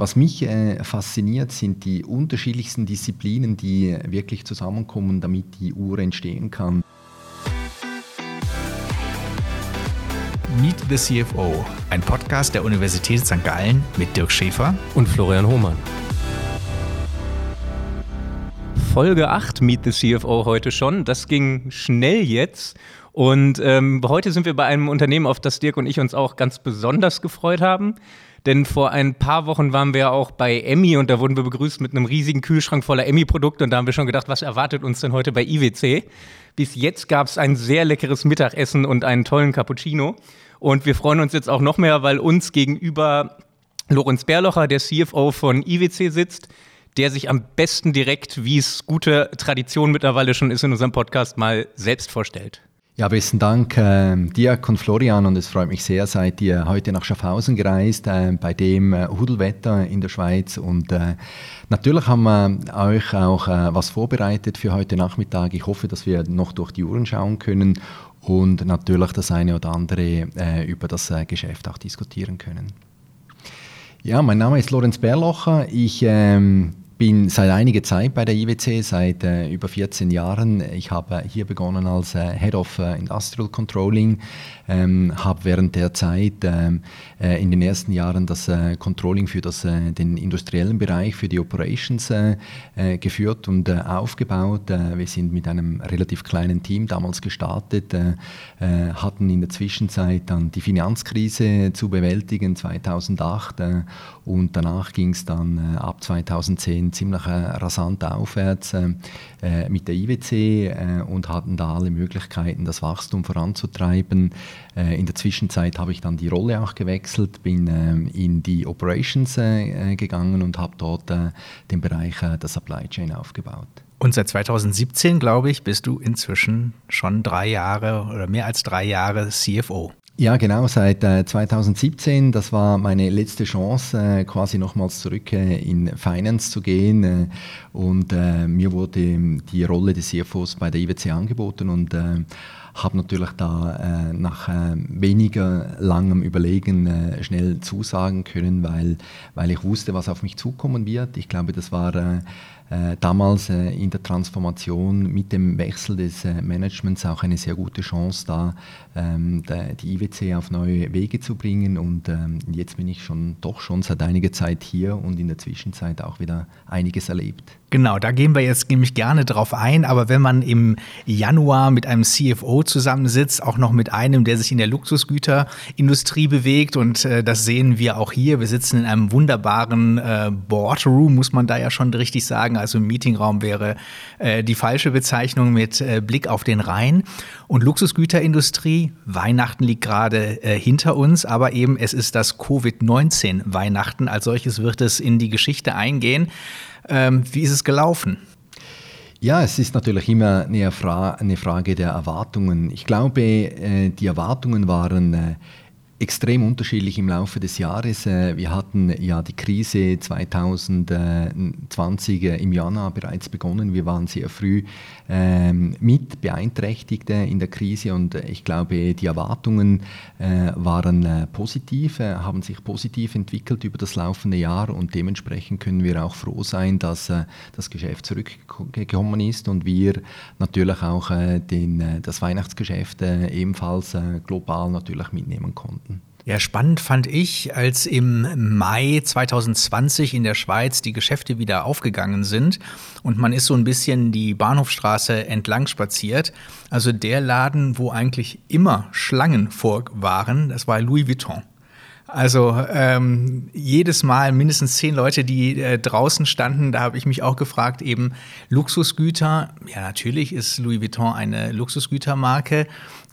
Was mich äh, fasziniert, sind die unterschiedlichsten Disziplinen, die wirklich zusammenkommen, damit die Uhr entstehen kann. Meet the CFO, ein Podcast der Universität St. Gallen mit Dirk Schäfer und Florian Hohmann. Folge 8 Meet the CFO heute schon. Das ging schnell jetzt. Und ähm, heute sind wir bei einem Unternehmen, auf das Dirk und ich uns auch ganz besonders gefreut haben. Denn vor ein paar Wochen waren wir auch bei Emmy und da wurden wir begrüßt mit einem riesigen Kühlschrank voller Emmy-Produkte und da haben wir schon gedacht, was erwartet uns denn heute bei IWC? Bis jetzt gab es ein sehr leckeres Mittagessen und einen tollen Cappuccino. Und wir freuen uns jetzt auch noch mehr, weil uns gegenüber Lorenz Bärlocher, der CFO von IWC, sitzt, der sich am besten direkt, wie es gute Tradition mittlerweile schon ist in unserem Podcast, mal selbst vorstellt. Ja, besten Dank, äh, Dirk und Florian. Und es freut mich sehr, seid ihr heute nach Schaffhausen gereist, äh, bei dem äh, Hudelwetter in der Schweiz. Und äh, natürlich haben wir euch auch äh, was vorbereitet für heute Nachmittag. Ich hoffe, dass wir noch durch die Uhren schauen können und natürlich das eine oder andere äh, über das Geschäft auch diskutieren können. Ja, mein Name ist Lorenz Berlocher. Ich ähm, bin seit einiger Zeit bei der IWC, seit äh, über 14 Jahren. Ich habe hier begonnen als äh, Head of äh, Industrial Controlling, ähm, habe während der Zeit ähm, äh, in den ersten Jahren das äh, Controlling für das, äh, den industriellen Bereich, für die Operations geführt und aufgebaut. wir sind mit einem relativ kleinen Team damals gestartet, hatten in der Zwischenzeit dann die Finanzkrise zu bewältigen 2008 und danach ging es dann ab 2010 ziemlich äh, rasant aufwärts äh, äh mit der IWC äh, und hatten da alle Möglichkeiten, das Wachstum voranzutreiben. Äh, in der Zwischenzeit habe ich dann die Rolle auch gewechselt, bin in die Operations gegangen und habe dort den Bereich der Supply Chain aufgebaut. Und seit 2017, glaube ich, bist du inzwischen schon drei Jahre oder mehr als drei Jahre CFO. Ja, genau, seit äh, 2017, das war meine letzte Chance, äh, quasi nochmals zurück äh, in Finance zu gehen. Äh, und äh, mir wurde die Rolle des CFOs bei der IWC angeboten und äh, habe natürlich da nach weniger langem Überlegen schnell zusagen können, weil, weil ich wusste, was auf mich zukommen wird. Ich glaube, das war damals äh, in der Transformation mit dem Wechsel des äh, Managements auch eine sehr gute Chance da, ähm, die IWC auf neue Wege zu bringen. Und ähm, jetzt bin ich schon doch schon seit einiger Zeit hier und in der Zwischenzeit auch wieder einiges erlebt. Genau, da gehen wir jetzt nämlich gerne drauf ein. Aber wenn man im Januar mit einem CFO zusammensitzt, auch noch mit einem, der sich in der Luxusgüterindustrie bewegt, und äh, das sehen wir auch hier. Wir sitzen in einem wunderbaren äh, Boardroom, muss man da ja schon richtig sagen. Also Meetingraum wäre äh, die falsche Bezeichnung mit äh, Blick auf den Rhein. Und Luxusgüterindustrie, Weihnachten liegt gerade äh, hinter uns, aber eben es ist das Covid-19 Weihnachten. Als solches wird es in die Geschichte eingehen. Ähm, wie ist es gelaufen? Ja, es ist natürlich immer eine, Fra eine Frage der Erwartungen. Ich glaube, äh, die Erwartungen waren äh, extrem unterschiedlich im Laufe des Jahres. Äh, wir hatten ja die Krise 2020 im Januar bereits begonnen. Wir waren sehr früh ähm, mit Beeinträchtigte in der Krise und ich glaube, die Erwartungen äh, waren äh, positiv, haben sich positiv entwickelt über das laufende Jahr und dementsprechend können wir auch froh sein, dass das Geschäft zurückgekommen ist und wir natürlich auch den, das Weihnachtsgeschäft ebenfalls global natürlich mitnehmen konnten. Ja, spannend fand ich, als im Mai 2020 in der Schweiz die Geschäfte wieder aufgegangen sind und man ist so ein bisschen die Bahnhofstraße entlang spaziert. Also der Laden, wo eigentlich immer Schlangen vor waren, das war Louis Vuitton. Also ähm, jedes Mal mindestens zehn Leute, die äh, draußen standen. Da habe ich mich auch gefragt, eben Luxusgüter. Ja, natürlich ist Louis Vuitton eine Luxusgütermarke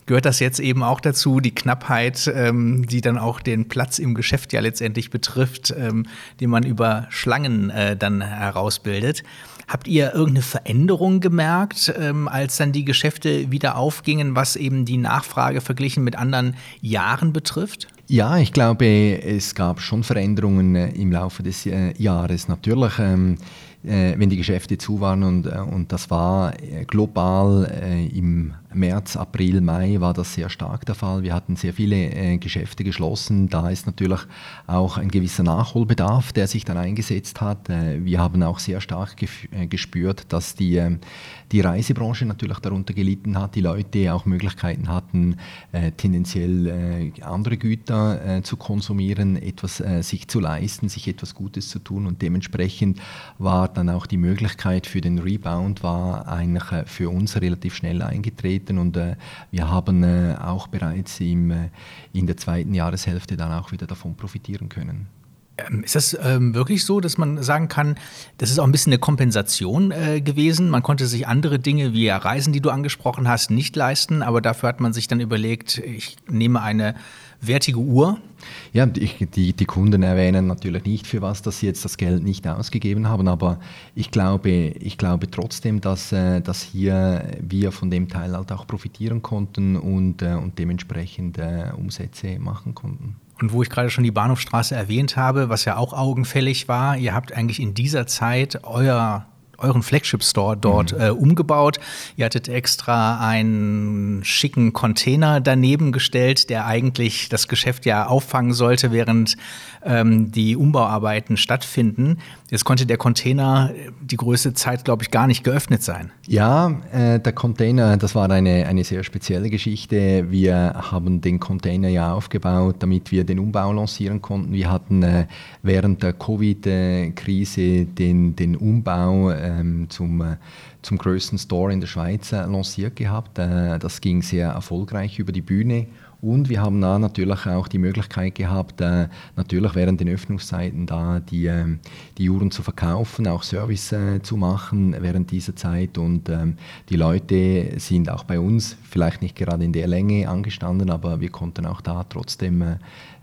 gehört das jetzt eben auch dazu, die Knappheit, ähm, die dann auch den Platz im Geschäft ja letztendlich betrifft, ähm, den man über Schlangen äh, dann herausbildet. Habt ihr irgendeine Veränderung gemerkt, ähm, als dann die Geschäfte wieder aufgingen, was eben die Nachfrage verglichen mit anderen Jahren betrifft? Ja, ich glaube, es gab schon Veränderungen äh, im Laufe des äh, Jahres. Natürlich ähm, äh, wenn die Geschäfte zu waren und, äh, und das war äh, global äh, im März, April, Mai war das sehr stark der Fall. Wir hatten sehr viele äh, Geschäfte geschlossen. Da ist natürlich auch ein gewisser Nachholbedarf, der sich dann eingesetzt hat. Äh, wir haben auch sehr stark gespürt, dass die, ähm, die Reisebranche natürlich darunter gelitten hat. Die Leute auch Möglichkeiten hatten, tendenziell andere Güter zu konsumieren, etwas sich zu leisten, sich etwas Gutes zu tun und dementsprechend war dann auch die Möglichkeit für den Rebound war eigentlich äh, für uns relativ schnell eingetreten und äh, wir haben äh, auch bereits im, äh, in der zweiten Jahreshälfte dann auch wieder davon profitieren können. Ähm, ist das ähm, wirklich so, dass man sagen kann, das ist auch ein bisschen eine Kompensation äh, gewesen? Man konnte sich andere Dinge wie Reisen, die du angesprochen hast, nicht leisten, aber dafür hat man sich dann überlegt, ich nehme eine wertige Uhr? Ja, die, die, die, Kunden erwähnen natürlich nicht, für was dass sie jetzt das Geld nicht ausgegeben haben, aber ich glaube, ich glaube trotzdem, dass, äh, dass hier wir von dem Teil halt auch profitieren konnten und, äh, und dementsprechend äh, Umsätze machen konnten. Und wo ich gerade schon die Bahnhofstraße erwähnt habe, was ja auch augenfällig war, ihr habt eigentlich in dieser Zeit euer euren Flagship-Store dort mhm. äh, umgebaut. Ihr hattet extra einen schicken Container daneben gestellt, der eigentlich das Geschäft ja auffangen sollte, während ähm, die Umbauarbeiten stattfinden. Jetzt konnte der Container die größte Zeit, glaube ich, gar nicht geöffnet sein. Ja, äh, der Container, das war eine, eine sehr spezielle Geschichte. Wir haben den Container ja aufgebaut, damit wir den Umbau lancieren konnten. Wir hatten äh, während der Covid-Krise den, den Umbau ähm, zum, äh, zum größten Store in der Schweiz äh, lanciert gehabt. Äh, das ging sehr erfolgreich über die Bühne. Und wir haben da natürlich auch die Möglichkeit gehabt, äh, natürlich während den Öffnungszeiten da die, äh, die Uhren zu verkaufen, auch Service äh, zu machen während dieser Zeit. Und ähm, die Leute sind auch bei uns vielleicht nicht gerade in der Länge angestanden, aber wir konnten auch da trotzdem äh,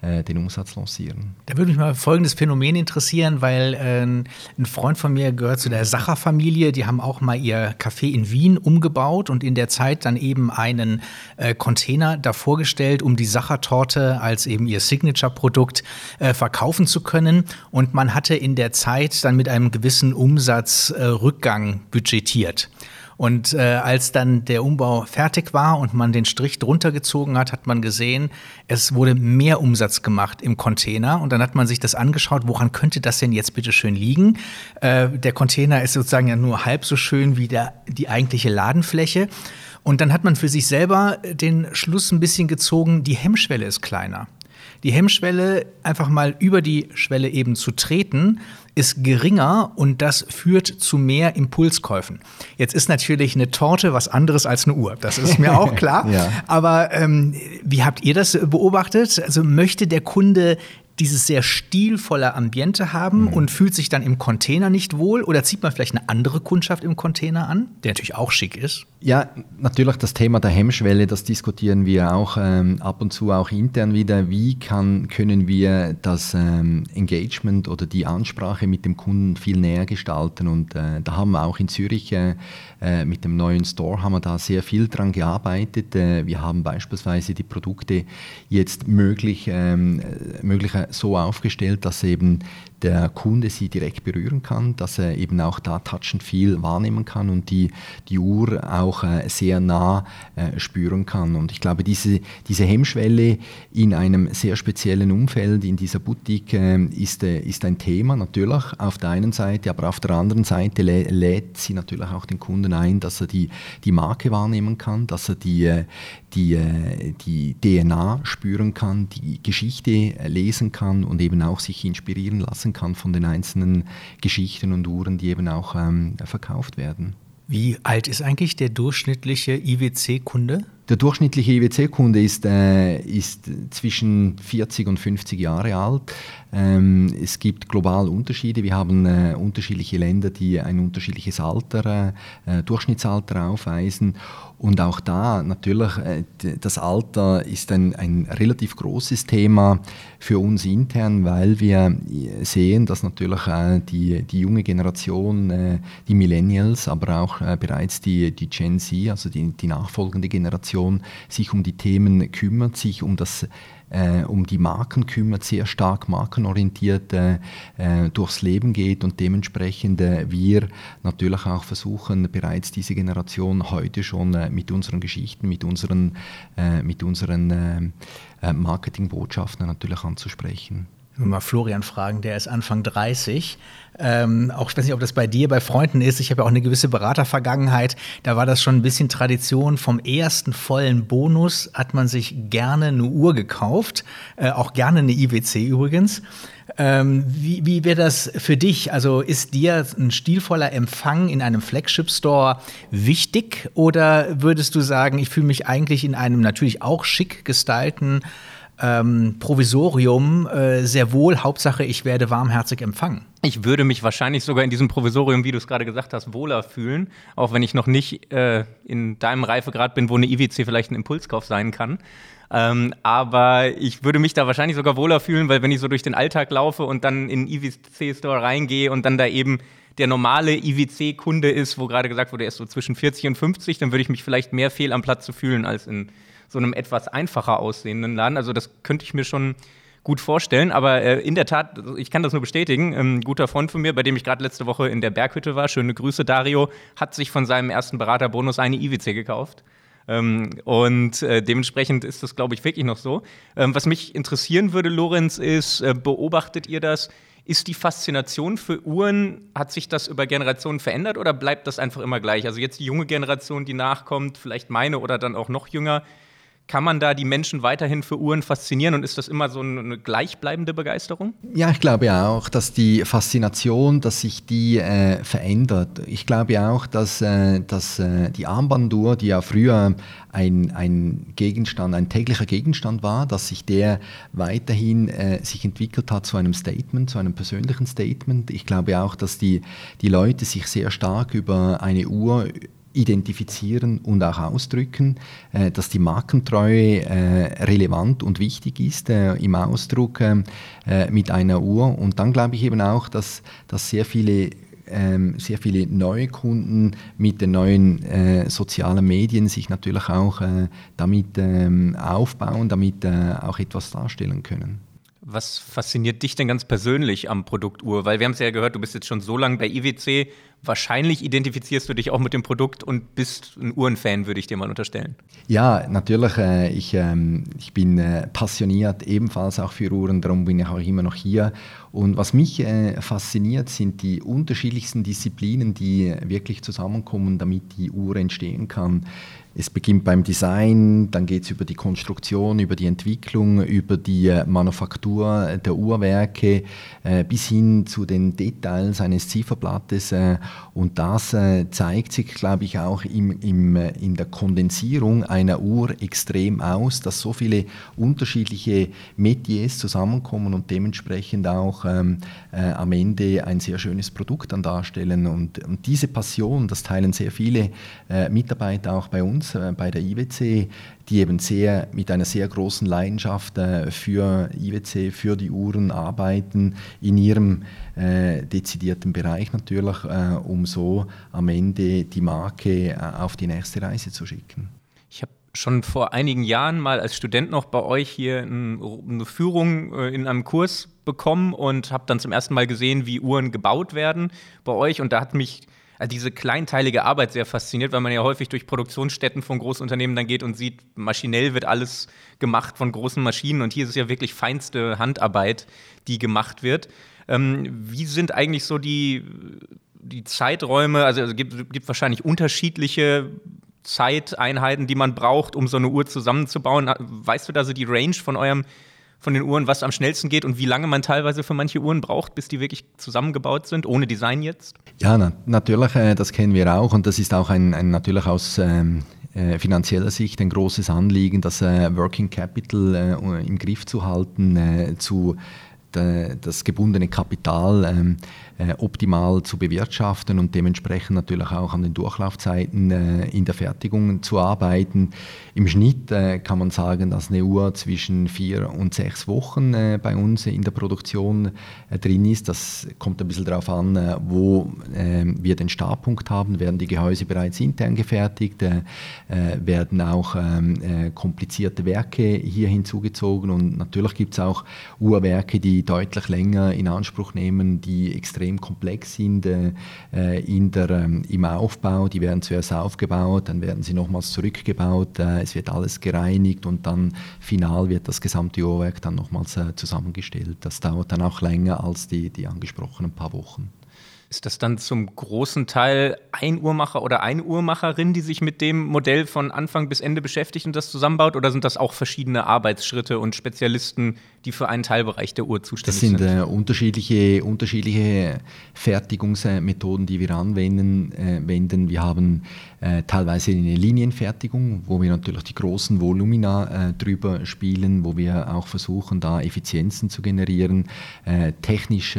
äh, den Umsatz lancieren. Da würde mich mal folgendes Phänomen interessieren, weil äh, ein Freund von mir gehört zu der Sacher-Familie, die haben auch mal ihr Café in Wien umgebaut und in der Zeit dann eben einen äh, Container davor gestellt, um die Sacher-Torte als eben ihr Signature-Produkt äh, verkaufen zu können. Und man hatte in der Zeit dann mit einem gewissen Umsatzrückgang budgetiert. Und äh, als dann der Umbau fertig war und man den Strich drunter gezogen hat, hat man gesehen, es wurde mehr Umsatz gemacht im Container. Und dann hat man sich das angeschaut, woran könnte das denn jetzt bitte schön liegen? Äh, der Container ist sozusagen ja nur halb so schön wie der, die eigentliche Ladenfläche. Und dann hat man für sich selber den Schluss ein bisschen gezogen, die Hemmschwelle ist kleiner. Die Hemmschwelle, einfach mal über die Schwelle eben zu treten, ist geringer und das führt zu mehr Impulskäufen. Jetzt ist natürlich eine Torte was anderes als eine Uhr. Das ist mir auch klar. ja. Aber ähm, wie habt ihr das beobachtet? Also möchte der Kunde dieses sehr stilvolle Ambiente haben mhm. und fühlt sich dann im Container nicht wohl? Oder zieht man vielleicht eine andere Kundschaft im Container an, der natürlich auch schick ist? Ja, natürlich das Thema der Hemmschwelle, das diskutieren wir auch ähm, ab und zu auch intern wieder. Wie kann, können wir das ähm, Engagement oder die Ansprache mit dem Kunden viel näher gestalten? Und äh, da haben wir auch in Zürich äh, äh mit dem neuen Store haben wir da sehr viel dran gearbeitet. Äh, wir haben beispielsweise die Produkte jetzt möglich, ähm, äh, mögliche so aufgestellt, dass eben der Kunde sie direkt berühren kann, dass er eben auch da touchend viel wahrnehmen kann und die, die Uhr auch äh, sehr nah äh, spüren kann. Und ich glaube, diese, diese Hemmschwelle in einem sehr speziellen Umfeld, in dieser Boutique, äh, ist, äh, ist ein Thema natürlich auf der einen Seite, aber auf der anderen Seite lä lädt sie natürlich auch den Kunden ein, dass er die, die Marke wahrnehmen kann, dass er die, die, die DNA spüren kann, die Geschichte lesen kann und eben auch sich inspirieren lassen kann von den einzelnen Geschichten und Uhren, die eben auch ähm, verkauft werden. Wie alt ist eigentlich der durchschnittliche IWC-Kunde? Der durchschnittliche IWC-Kunde ist, äh, ist zwischen 40 und 50 Jahre alt. Ähm, es gibt global Unterschiede. Wir haben äh, unterschiedliche Länder, die ein unterschiedliches Alter, äh, Durchschnittsalter aufweisen. Und auch da natürlich, äh, das Alter ist ein, ein relativ großes Thema für uns intern, weil wir sehen, dass natürlich äh, die, die junge Generation, äh, die Millennials, aber auch bereits die, die Gen Z, also die, die nachfolgende Generation sich um die Themen kümmert, sich um das äh, um die Marken kümmert, sehr stark markenorientiert äh, äh, durchs Leben geht und dementsprechend äh, wir natürlich auch versuchen, bereits diese Generation heute schon äh, mit unseren Geschichten, mit unseren, mit unseren Marketingbotschaften natürlich anzusprechen mal Florian fragen, der ist Anfang 30. Ähm, auch ich weiß nicht, ob das bei dir, bei Freunden ist. Ich habe ja auch eine gewisse Beratervergangenheit. Da war das schon ein bisschen Tradition. Vom ersten vollen Bonus hat man sich gerne eine Uhr gekauft. Äh, auch gerne eine IWC übrigens. Ähm, wie wie wäre das für dich? Also ist dir ein stilvoller Empfang in einem Flagship-Store wichtig? Oder würdest du sagen, ich fühle mich eigentlich in einem natürlich auch schick gestalten ähm, Provisorium äh, sehr wohl. Hauptsache, ich werde warmherzig empfangen. Ich würde mich wahrscheinlich sogar in diesem Provisorium, wie du es gerade gesagt hast, wohler fühlen, auch wenn ich noch nicht äh, in deinem Reifegrad bin, wo eine IWC vielleicht ein Impulskauf sein kann. Ähm, aber ich würde mich da wahrscheinlich sogar wohler fühlen, weil wenn ich so durch den Alltag laufe und dann in den IWC-Store reingehe und dann da eben der normale IWC-Kunde ist, wo gerade gesagt wurde, er ist so zwischen 40 und 50, dann würde ich mich vielleicht mehr fehl am Platz zu fühlen als in so einem etwas einfacher aussehenden Laden. Also das könnte ich mir schon gut vorstellen. Aber äh, in der Tat, ich kann das nur bestätigen. Ein guter Freund von mir, bei dem ich gerade letzte Woche in der Berghütte war, schöne Grüße, Dario, hat sich von seinem ersten Beraterbonus eine IWC gekauft. Ähm, und äh, dementsprechend ist das, glaube ich, wirklich noch so. Ähm, was mich interessieren würde, Lorenz, ist, äh, beobachtet ihr das? Ist die Faszination für Uhren, hat sich das über Generationen verändert oder bleibt das einfach immer gleich? Also jetzt die junge Generation, die nachkommt, vielleicht meine oder dann auch noch jünger, kann man da die Menschen weiterhin für Uhren faszinieren und ist das immer so eine gleichbleibende Begeisterung? Ja, ich glaube auch, dass die Faszination, dass sich die äh, verändert. Ich glaube auch, dass, äh, dass äh, die Armbanduhr, die ja früher ein, ein Gegenstand, ein täglicher Gegenstand war, dass sich der weiterhin äh, sich entwickelt hat zu einem Statement, zu einem persönlichen Statement. Ich glaube auch, dass die, die Leute sich sehr stark über eine Uhr identifizieren und auch ausdrücken, äh, dass die Markentreue äh, relevant und wichtig ist äh, im Ausdruck mit einer Uhr. Und dann glaube ich eben auch, dass, dass sehr viele ähm, sehr viele neue Kunden mit den neuen äh, sozialen Medien sich natürlich auch äh, damit ähm, aufbauen, damit äh, auch etwas darstellen können. Was fasziniert dich denn ganz persönlich am Produkt Uhr? Weil wir haben es ja gehört, du bist jetzt schon so lange bei IWC. Wahrscheinlich identifizierst du dich auch mit dem Produkt und bist ein Uhrenfan, würde ich dir mal unterstellen. Ja, natürlich. Äh, ich, ähm, ich bin äh, passioniert ebenfalls auch für Uhren, darum bin ich auch immer noch hier. Und was mich äh, fasziniert, sind die unterschiedlichsten Disziplinen, die wirklich zusammenkommen, damit die Uhr entstehen kann. Es beginnt beim Design, dann geht es über die Konstruktion, über die Entwicklung, über die äh, Manufaktur der Uhrwerke äh, bis hin zu den Details eines Zifferblattes. Äh, und das äh, zeigt sich, glaube ich, auch im, im, äh, in der Kondensierung einer Uhr extrem aus, dass so viele unterschiedliche Metiers zusammenkommen und dementsprechend auch ähm, äh, am Ende ein sehr schönes Produkt dann darstellen. Und, und diese Passion, das teilen sehr viele Mitarbeiter auch bei uns uns äh, bei der IWC, die eben sehr mit einer sehr großen Leidenschaft äh, für IWC, für die Uhren arbeiten, in ihrem äh, dezidierten Bereich natürlich, äh, um so am Ende die Marke äh, auf die nächste Reise zu schicken. Ich habe schon vor einigen Jahren mal als Student noch bei euch hier eine Führung äh, in einem Kurs bekommen und habe dann zum ersten Mal gesehen, wie Uhren gebaut werden bei euch. Und da hat mich diese kleinteilige Arbeit sehr fasziniert, weil man ja häufig durch Produktionsstätten von Großunternehmen dann geht und sieht, maschinell wird alles gemacht von großen Maschinen und hier ist es ja wirklich feinste Handarbeit, die gemacht wird. Ähm, wie sind eigentlich so die, die Zeiträume? Also es gibt, gibt wahrscheinlich unterschiedliche Zeiteinheiten, die man braucht, um so eine Uhr zusammenzubauen. Weißt du da so die Range von eurem von den Uhren, was am schnellsten geht und wie lange man teilweise für manche Uhren braucht, bis die wirklich zusammengebaut sind, ohne Design jetzt? Ja, na, natürlich, äh, das kennen wir auch und das ist auch ein, ein natürlich aus ähm, äh, finanzieller Sicht ein großes Anliegen, das äh, Working Capital äh, im Griff zu halten, äh, zu das gebundene Kapital ähm, äh, optimal zu bewirtschaften und dementsprechend natürlich auch an den Durchlaufzeiten äh, in der Fertigung zu arbeiten. Im Schnitt äh, kann man sagen, dass eine Uhr zwischen vier und sechs Wochen äh, bei uns in der Produktion äh, drin ist. Das kommt ein bisschen darauf an, äh, wo wir den Startpunkt haben. Werden die Gehäuse bereits intern gefertigt? werden auch ähm, komplizierte Werke hier hinzugezogen und natürlich gibt es auch Uhrwerke, die deutlich länger in Anspruch nehmen, die extrem komplex sind in der, ähm, im Aufbau. Die werden zuerst aufgebaut, dann werden sie nochmals zurückgebaut es wird alles gereinigt und dann final wird das gesamte Uhrwerk dann nochmals äh, zusammengestellt. Das dauert dann auch länger als die, die angesprochenen paar Wochen. Ist das dann zum großen Teil ein Uhrmacher oder eine Uhrmacherin, die sich mit dem Modell von Anfang bis Ende beschäftigt und das zusammenbaut? Oder sind das auch verschiedene Arbeitsschritte und Spezialisten, die für einen Teilbereich der Uhr zuständig sind? Das sind äh, unterschiedliche, unterschiedliche Fertigungsmethoden, die wir anwenden. Äh, wenden. Wir haben äh, teilweise eine Linienfertigung, wo wir natürlich die großen Volumina äh, drüber spielen, wo wir auch versuchen, da Effizienzen zu generieren. Äh, technisch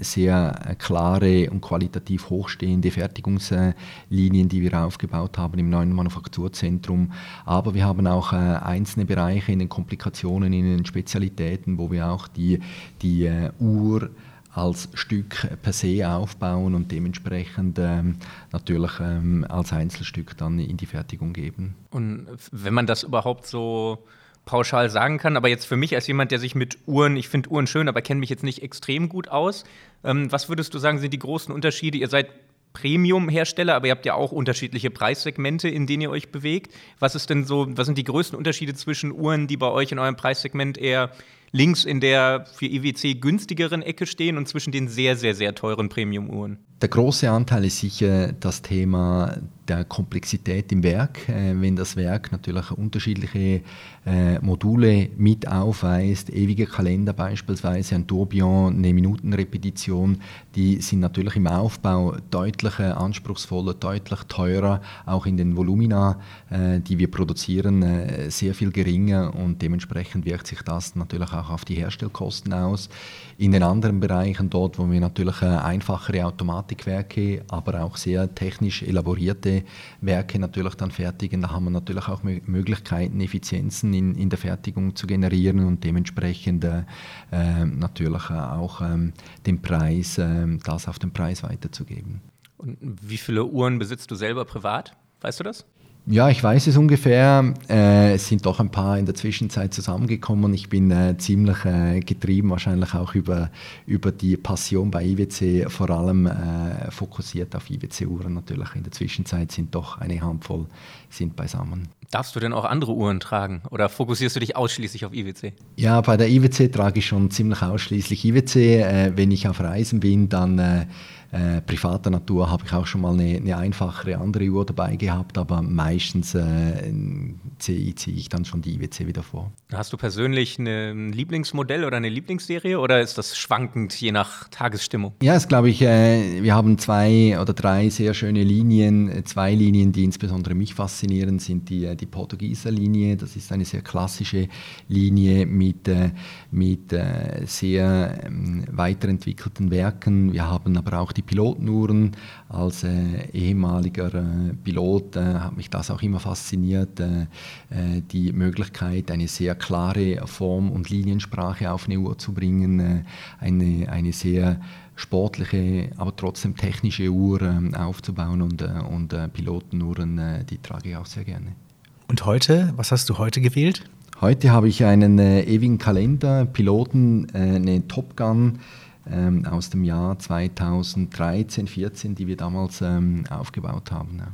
sehr klare und qualitativ hochstehende Fertigungslinien, die wir aufgebaut haben im neuen Manufakturzentrum. Aber wir haben auch äh, einzelne Bereiche in den Komplikationen, in den Spezialitäten, wo wir auch die, die äh, Uhr als Stück per se aufbauen und dementsprechend ähm, natürlich ähm, als Einzelstück dann in die Fertigung geben. Und wenn man das überhaupt so pauschal sagen kann, aber jetzt für mich als jemand, der sich mit Uhren, ich finde Uhren schön, aber kenne mich jetzt nicht extrem gut aus, ähm, was würdest du sagen, sind die großen Unterschiede? Ihr seid Premium-Hersteller, aber ihr habt ja auch unterschiedliche Preissegmente, in denen ihr euch bewegt. Was ist denn so, was sind die größten Unterschiede zwischen Uhren, die bei euch in eurem Preissegment eher links in der für IWC günstigeren Ecke stehen und zwischen den sehr, sehr, sehr teuren Premium-Uhren? Der große Anteil ist sicher das Thema der Komplexität im Werk. Äh, wenn das Werk natürlich unterschiedliche äh, Module mit aufweist, ewige Kalender beispielsweise, ein Tourbillon, eine Minutenrepetition, die sind natürlich im Aufbau deutlich anspruchsvoller, deutlich teurer, auch in den Volumina, äh, die wir produzieren, sehr viel geringer und dementsprechend wirkt sich das natürlich auch auf die Herstellkosten aus. In den anderen Bereichen, dort wo wir natürlich einfachere Automatikwerke, aber auch sehr technisch elaborierte Werke natürlich dann fertigen. Da haben wir natürlich auch Möglichkeiten, Effizienzen in, in der Fertigung zu generieren und dementsprechend äh, ähm, natürlich auch ähm, den Preis, äh, das auf den Preis weiterzugeben. Und wie viele Uhren besitzt du selber privat? Weißt du das? Ja, ich weiß es ungefähr. Äh, es sind doch ein paar in der Zwischenzeit zusammengekommen. Ich bin äh, ziemlich äh, getrieben, wahrscheinlich auch über, über die Passion bei IWC, vor allem äh, fokussiert auf IWC-Uhren natürlich. In der Zwischenzeit sind doch eine Handvoll sind beisammen. Darfst du denn auch andere Uhren tragen oder fokussierst du dich ausschließlich auf IWC? Ja, bei der IWC trage ich schon ziemlich ausschließlich IWC. Äh, wenn ich auf Reisen bin, dann äh, privater Natur habe ich auch schon mal eine, eine, einfachere andere Uhr dabei gehabt, aber meistens äh, ziehe ich dann schon die IWC wieder vor. Hast du persönlich ein Lieblingsmodell oder eine Lieblingsserie oder ist das schwankend je nach Tagesstimmung? Ja, es glaube ich, äh, wir haben zwei oder drei sehr schöne Linien. Zwei Linien, die insbesondere mich faszinieren, sind die, äh, die Portugieser Linie. Das ist eine sehr klassische Linie mit, äh, mit äh, sehr ähm, weiterentwickelten Werken. Wir haben aber auch die Pilotenuhren. Als äh, ehemaliger äh, Pilot äh, hat mich das auch immer fasziniert, äh, äh, die Möglichkeit, eine sehr klare Form- und Liniensprache auf eine Uhr zu bringen, äh, eine, eine sehr sportliche, aber trotzdem technische Uhr ähm, aufzubauen und, und Pilotenuhren, die trage ich auch sehr gerne. Und heute, was hast du heute gewählt? Heute habe ich einen äh, ewigen Kalender, Piloten, äh, eine Top Gun ähm, aus dem Jahr 2013, 2014, die wir damals ähm, aufgebaut haben. Ja.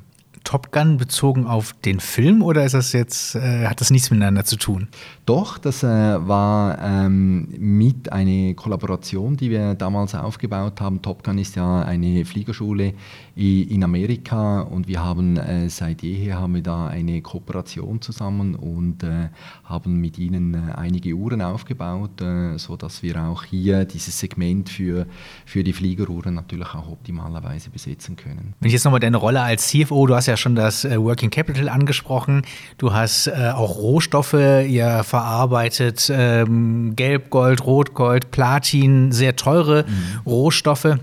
Top Gun bezogen auf den Film oder ist das jetzt, äh, hat das nichts miteinander zu tun? Doch, das äh, war ähm, mit einer Kollaboration, die wir damals aufgebaut haben. Top Gun ist ja eine Fliegerschule in Amerika und wir haben äh, seit jeher haben wir da eine Kooperation zusammen und äh, haben mit ihnen äh, einige Uhren aufgebaut, äh, so wir auch hier dieses Segment für, für die Fliegeruhren natürlich auch optimalerweise besetzen können. Wenn ich jetzt nochmal deine Rolle als CFO, du hast ja schon das äh, Working Capital angesprochen, du hast äh, auch Rohstoffe, ihr verarbeitet ähm, Gelb, Gold, Rotgold, Platin, sehr teure mhm. Rohstoffe.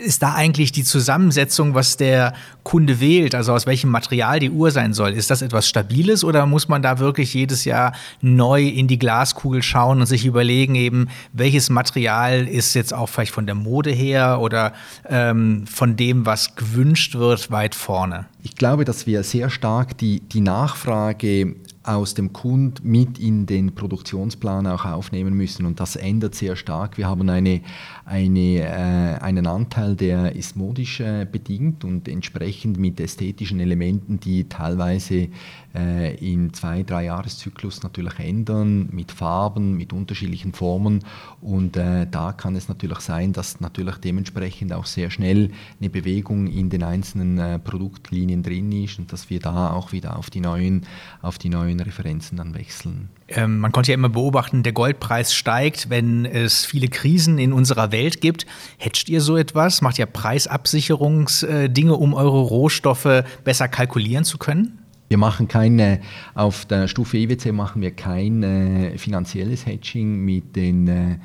ist da eigentlich die Zusammensetzung, was der Kunde wählt, also aus welchem Material die Uhr sein soll? Ist das etwas Stabiles oder muss man da wirklich jedes Jahr neu in die Glaskugel schauen und sich überlegen, eben, welches Material ist jetzt auch vielleicht von der Mode her oder ähm, von dem, was gewünscht wird, weit vorne? Ich glaube, dass wir sehr stark die, die Nachfrage aus dem Kund mit in den Produktionsplan auch aufnehmen müssen. Und das ändert sehr stark. Wir haben eine, eine, äh, einen Anteil, der ist modisch äh, bedingt und entsprechend mit ästhetischen Elementen, die teilweise äh, im zwei-, drei Jahreszyklus natürlich ändern, mit Farben, mit unterschiedlichen Formen. Und äh, da kann es natürlich sein, dass natürlich dementsprechend auch sehr schnell eine Bewegung in den einzelnen äh, Produktlinien drin ist und dass wir da auch wieder auf die neuen, auf die neuen Referenzen dann wechseln. Ähm, man konnte ja immer beobachten, der Goldpreis steigt, wenn es viele Krisen in unserer Welt gibt. Hedgt ihr so etwas? Macht ihr Preisabsicherungsdinge, um eure Rohstoffe besser kalkulieren zu können? Wir machen keine, auf der Stufe IWC machen wir kein äh, finanzielles Hedging mit den, äh,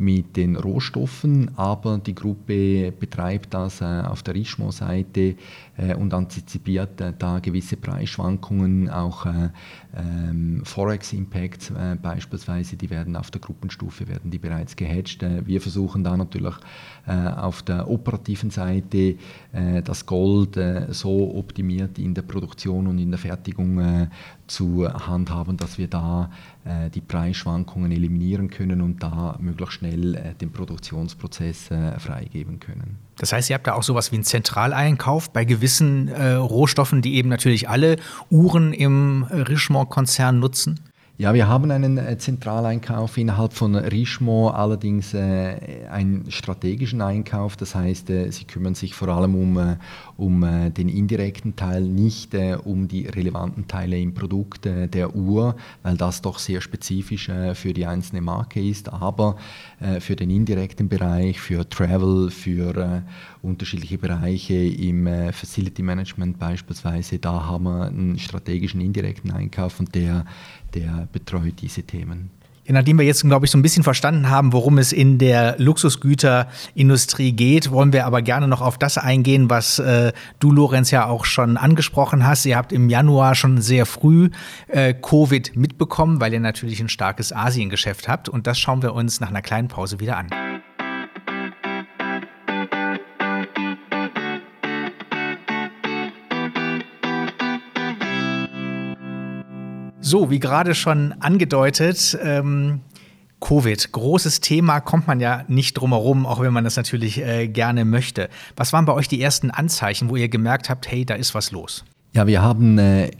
mit den Rohstoffen, aber die Gruppe betreibt das äh, auf der Richemont-Seite äh, und antizipiert äh, da gewisse Preisschwankungen, auch äh, ähm, Forex-Impacts beispielsweise, die werden auf der Gruppenstufe werden die bereits gehatcht. wir versuchen da natürlich auf der operativen Seite das Gold so optimiert in der Produktion und in der Fertigung zu handhaben, dass wir da die Preisschwankungen eliminieren können und da möglichst schnell den Produktionsprozess freigeben können. Das heißt, ihr habt da auch sowas wie einen Zentraleinkauf bei gewissen äh, Rohstoffen, die eben natürlich alle Uhren im Richemont-Konzern nutzen? Ja, wir haben einen äh, Zentraleinkauf innerhalb von Richemont, allerdings äh, einen strategischen Einkauf. Das heißt, äh, sie kümmern sich vor allem um, äh, um äh, den indirekten Teil, nicht äh, um die relevanten Teile im Produkt der Uhr, weil das doch sehr spezifisch für die einzelne Marke ist. Aber für den indirekten Bereich, für Travel, für unterschiedliche Bereiche im Facility Management beispielsweise, da haben wir einen strategischen indirekten Einkauf und der der betreut diese Themen. Ja, nachdem wir jetzt, glaube ich, so ein bisschen verstanden haben, worum es in der Luxusgüterindustrie geht, wollen wir aber gerne noch auf das eingehen, was äh, du, Lorenz, ja auch schon angesprochen hast. Ihr habt im Januar schon sehr früh äh, Covid mitbekommen, weil ihr natürlich ein starkes Asiengeschäft habt. Und das schauen wir uns nach einer kleinen Pause wieder an. So, wie gerade schon angedeutet, ähm, Covid, großes Thema, kommt man ja nicht drum herum, auch wenn man das natürlich äh, gerne möchte. Was waren bei euch die ersten Anzeichen, wo ihr gemerkt habt, hey, da ist was los? Ja, wir haben äh,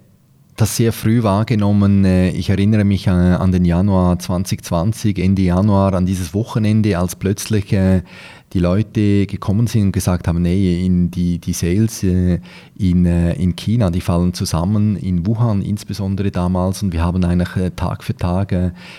das sehr früh wahrgenommen. Äh, ich erinnere mich an, an, den Januar 2020, Ende Januar, an dieses Wochenende, als plötzlich äh, die Leute gekommen sind und gesagt haben, nee, in die, die Sales äh, in, äh, in China, die fallen zusammen, in Wuhan insbesondere damals und wir haben eigentlich äh, Tag für Tag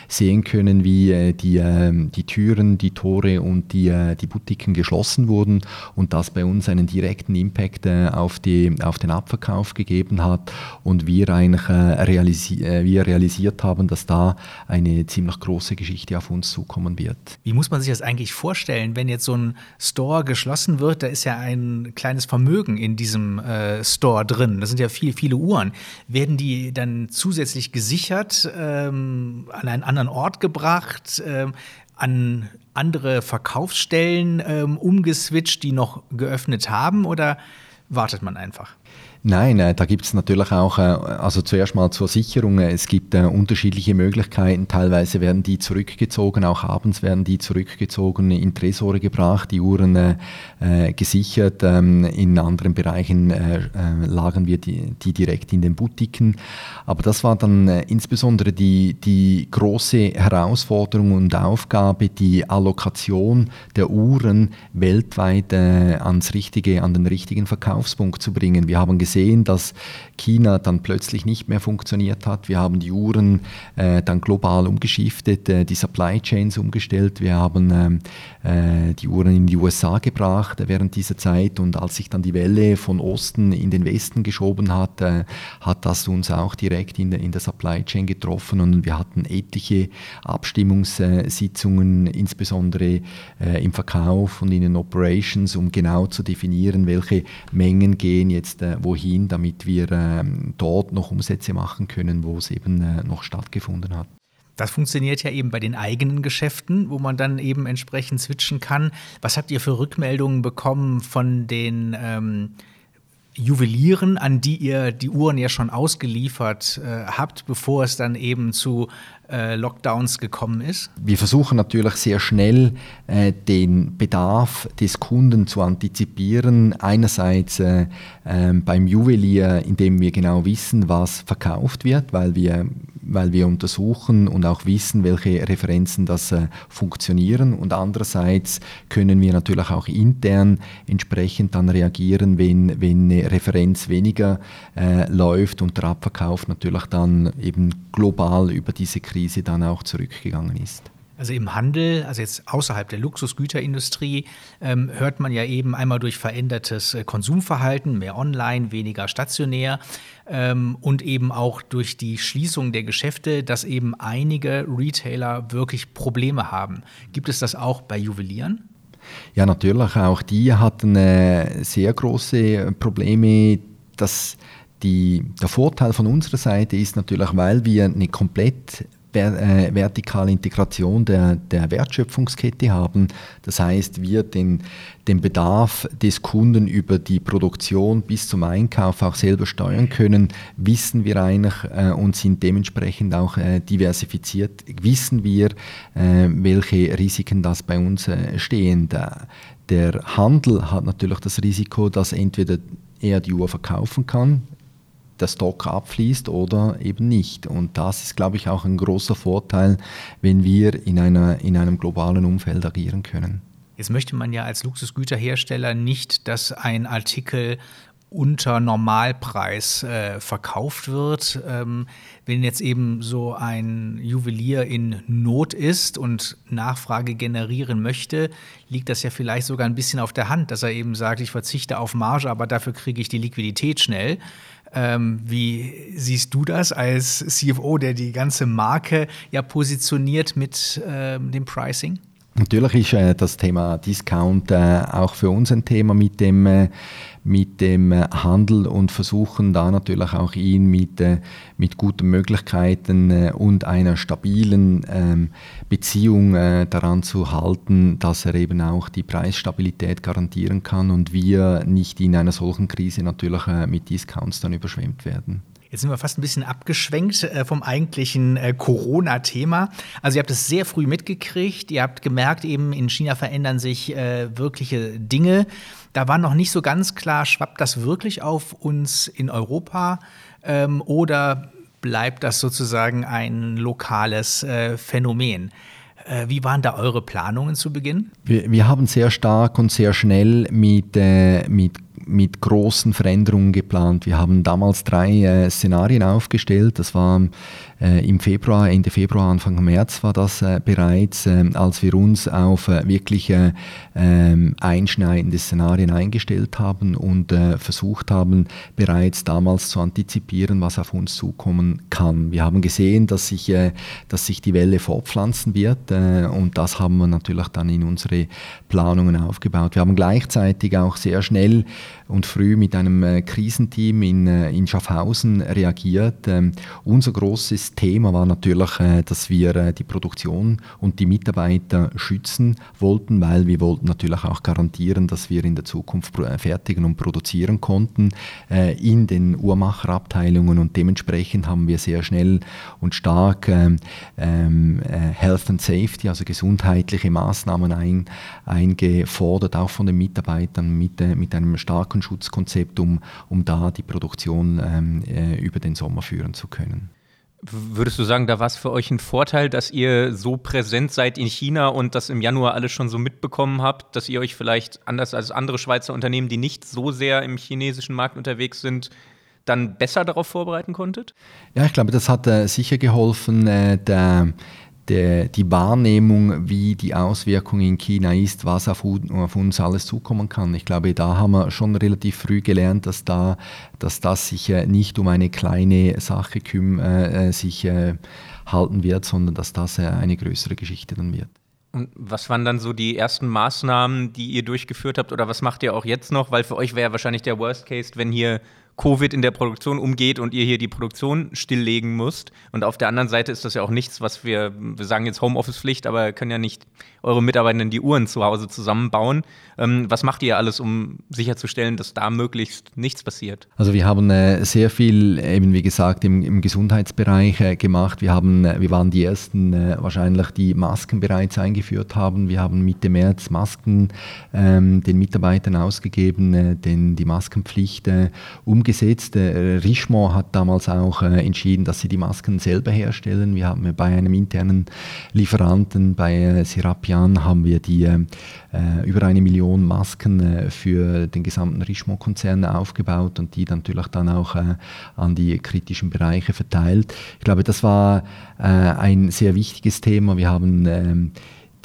sehen können, wie die, ähm, die Türen, die Tore und die, die Boutiquen geschlossen wurden und das bei uns einen direkten Impact auf, die, auf den Abverkauf gegeben hat und wir eigentlich realisi wir realisiert haben, dass da eine ziemlich große Geschichte auf uns zukommen wird. Wie muss man sich das eigentlich vorstellen, wenn jetzt so ein ein Store geschlossen wird, da ist ja ein kleines Vermögen in diesem äh, Store drin. Das sind ja viele, viele Uhren. Werden die dann zusätzlich gesichert, ähm, an einen anderen Ort gebracht, ähm, an andere Verkaufsstellen ähm, umgeswitcht, die noch geöffnet haben oder wartet man einfach? Nein, äh, da gibt es natürlich auch, äh, also zuerst mal zur Sicherung, äh, es gibt äh, unterschiedliche Möglichkeiten. Teilweise werden die zurückgezogen, auch abends werden die zurückgezogen, in Tresore gebracht, die Uhren äh, äh, gesichert. Ähm, in anderen Bereichen lagern wir die, die, direkt in den Boutiquen. Aber das war dann insbesondere die, die große Herausforderung und Aufgabe, die Allokation der Uhren weltweit ans richtige, an den richtigen Verkaufspunkt zu bringen. Wir haben gesehen, gesehen, dass China dann plötzlich nicht mehr funktioniert hat. Wir haben die Uhren äh, dann global umgeschiftet, äh, die Supply Chains umgestellt. Wir haben ähm, äh, die Uhren in die USA gebracht während dieser Zeit und als sich dann die Welle von Osten in den Westen geschoben hat, äh, hat das uns auch direkt in der, in der Supply Chain getroffen und wir hatten etliche Abstimmungssitzungen, insbesondere äh, im Verkauf und in den Operations, um genau zu definieren, welche Mengen gehen jetzt äh, wohin, damit wir ähm, dort noch Umsätze machen können, wo es eben äh, noch stattgefunden hat. Das funktioniert ja eben bei den eigenen Geschäften, wo man dann eben entsprechend switchen kann. Was habt ihr für Rückmeldungen bekommen von den ähm, Juwelieren, an die ihr die Uhren ja schon ausgeliefert äh, habt, bevor es dann eben zu äh, Lockdowns gekommen ist? Wir versuchen natürlich sehr schnell äh, den Bedarf des Kunden zu antizipieren. Einerseits äh, ähm, beim Juwelier, indem wir genau wissen, was verkauft wird, weil wir weil wir untersuchen und auch wissen, welche Referenzen das äh, funktionieren. Und andererseits können wir natürlich auch intern entsprechend dann reagieren, wenn, wenn eine Referenz weniger äh, läuft und der Abverkauf natürlich dann eben global über diese Krise dann auch zurückgegangen ist. Also im Handel, also jetzt außerhalb der Luxusgüterindustrie, ähm, hört man ja eben einmal durch verändertes äh, Konsumverhalten, mehr online, weniger stationär ähm, und eben auch durch die Schließung der Geschäfte, dass eben einige Retailer wirklich Probleme haben. Gibt es das auch bei Juwelieren? Ja, natürlich. Auch die hatten äh, sehr große Probleme. dass die, der Vorteil von unserer Seite ist natürlich, weil wir eine komplett äh, vertikale Integration der, der Wertschöpfungskette haben. Das heißt, wir den, den Bedarf des Kunden über die Produktion bis zum Einkauf auch selber steuern können, wissen wir eigentlich äh, und sind dementsprechend auch äh, diversifiziert, wissen wir, äh, welche Risiken das bei uns äh, stehen. Der, der Handel hat natürlich das Risiko, dass entweder er die Uhr verkaufen kann, der Stock abfließt oder eben nicht. Und das ist, glaube ich, auch ein großer Vorteil, wenn wir in, einer, in einem globalen Umfeld agieren können. Jetzt möchte man ja als Luxusgüterhersteller nicht, dass ein Artikel unter Normalpreis äh, verkauft wird. Ähm, wenn jetzt eben so ein Juwelier in Not ist und Nachfrage generieren möchte, liegt das ja vielleicht sogar ein bisschen auf der Hand, dass er eben sagt, ich verzichte auf Marge, aber dafür kriege ich die Liquidität schnell. Ähm, wie siehst du das als CFO, der die ganze Marke ja positioniert mit ähm, dem Pricing? Natürlich ist äh, das Thema Discount äh, auch für uns ein Thema mit dem, äh, mit dem äh, Handel und versuchen da natürlich auch ihn mit, äh, mit guten Möglichkeiten äh, und einer stabilen ähm, Beziehung daran zu halten, dass er eben auch die Preisstabilität garantieren kann und wir nicht in einer solchen Krise natürlich mit Discounts dann überschwemmt werden. Jetzt sind wir fast ein bisschen abgeschwenkt äh, vom eigentlichen äh, Corona-Thema. Also ihr habt es sehr früh mitgekriegt. Ihr habt gemerkt, eben in China verändern sich äh, wirkliche Dinge. Da war noch nicht so ganz klar, schwappt das wirklich auf uns in Europa ähm, oder bleibt das sozusagen ein lokales äh, Phänomen? Wie waren da eure Planungen zu Beginn? Wir, wir haben sehr stark und sehr schnell mit, äh, mit mit großen Veränderungen geplant. Wir haben damals drei äh, Szenarien aufgestellt. Das war äh, im Februar, Ende Februar, Anfang März war das äh, bereits, ähm, als wir uns auf äh, wirklich ähm, einschneidende Szenarien eingestellt haben und äh, versucht haben, bereits damals zu antizipieren, was auf uns zukommen kann. Wir haben gesehen, dass sich, äh, dass sich die Welle fortpflanzen wird und das haben wir natürlich dann in unsere Planungen aufgebaut. Wir haben gleichzeitig auch sehr schnell und früh mit einem äh, Krisenteam in, äh, in Schaffhausen reagiert. Ähm, unser großes Thema war natürlich, äh, dass wir äh, die Produktion und die Mitarbeiter schützen wollten, weil wir wollten natürlich auch garantieren, dass wir in der Zukunft äh, fertigen und produzieren konnten äh, in den Uhrmacherabteilungen und dementsprechend haben wir sehr schnell und stark ähm, ähm, Health and Safety, also gesundheitliche Maßnahmen ein, eingefordert, auch von den Mitarbeitern mit, mit einem starken Schutzkonzept, um, um da die Produktion ähm, äh, über den Sommer führen zu können. Würdest du sagen, da war es für euch ein Vorteil, dass ihr so präsent seid in China und das im Januar alles schon so mitbekommen habt, dass ihr euch vielleicht anders als andere Schweizer Unternehmen, die nicht so sehr im chinesischen Markt unterwegs sind, dann besser darauf vorbereiten konntet? Ja, ich glaube, das hat äh, sicher geholfen. Äh, der, der, die Wahrnehmung, wie die Auswirkung in China ist, was auf, auf, uns alles zukommen kann. Ich glaube, da haben wir schon relativ früh gelernt, dass, da, dass das sich äh, nicht um eine kleine Sache küm, äh, äh sich äh, halten wird, sondern dass das äh, eine größere Geschichte dann wird. Und was waren dann so die ersten Maßnahmen, die ihr durchgeführt habt oder was macht ihr auch jetzt noch? Weil für euch wäre wahrscheinlich der Worst Case, wenn hier Covid in der Produktion umgeht und ihr hier die Produktion stilllegen müsst. Und auf der anderen Seite ist das ja auch nichts, was wir, wir sagen jetzt Homeoffice-Pflicht, aber können ja nicht eure Mitarbeitenden die Uhren zu Hause zusammenbauen. Ähm, was macht ihr alles, um sicherzustellen, dass da möglichst nichts passiert? Also wir haben äh, sehr viel, eben wie gesagt, im, im Gesundheitsbereich äh, gemacht. Wir, haben, äh, wir waren die Ersten äh, wahrscheinlich, die Masken bereits eingeführt haben. Wir haben Mitte März Masken ähm, den Mitarbeitern ausgegeben, äh, den, die Maskenpflicht äh, umgesetzt. Richemont hat damals auch entschieden, dass sie die Masken selber herstellen. Wir haben bei einem internen Lieferanten, bei Serapi Jahren haben wir die äh, über eine Million Masken äh, für den gesamten Richemont-Konzern aufgebaut und die natürlich dann auch äh, an die kritischen Bereiche verteilt. Ich glaube, das war äh, ein sehr wichtiges Thema. Wir haben ähm,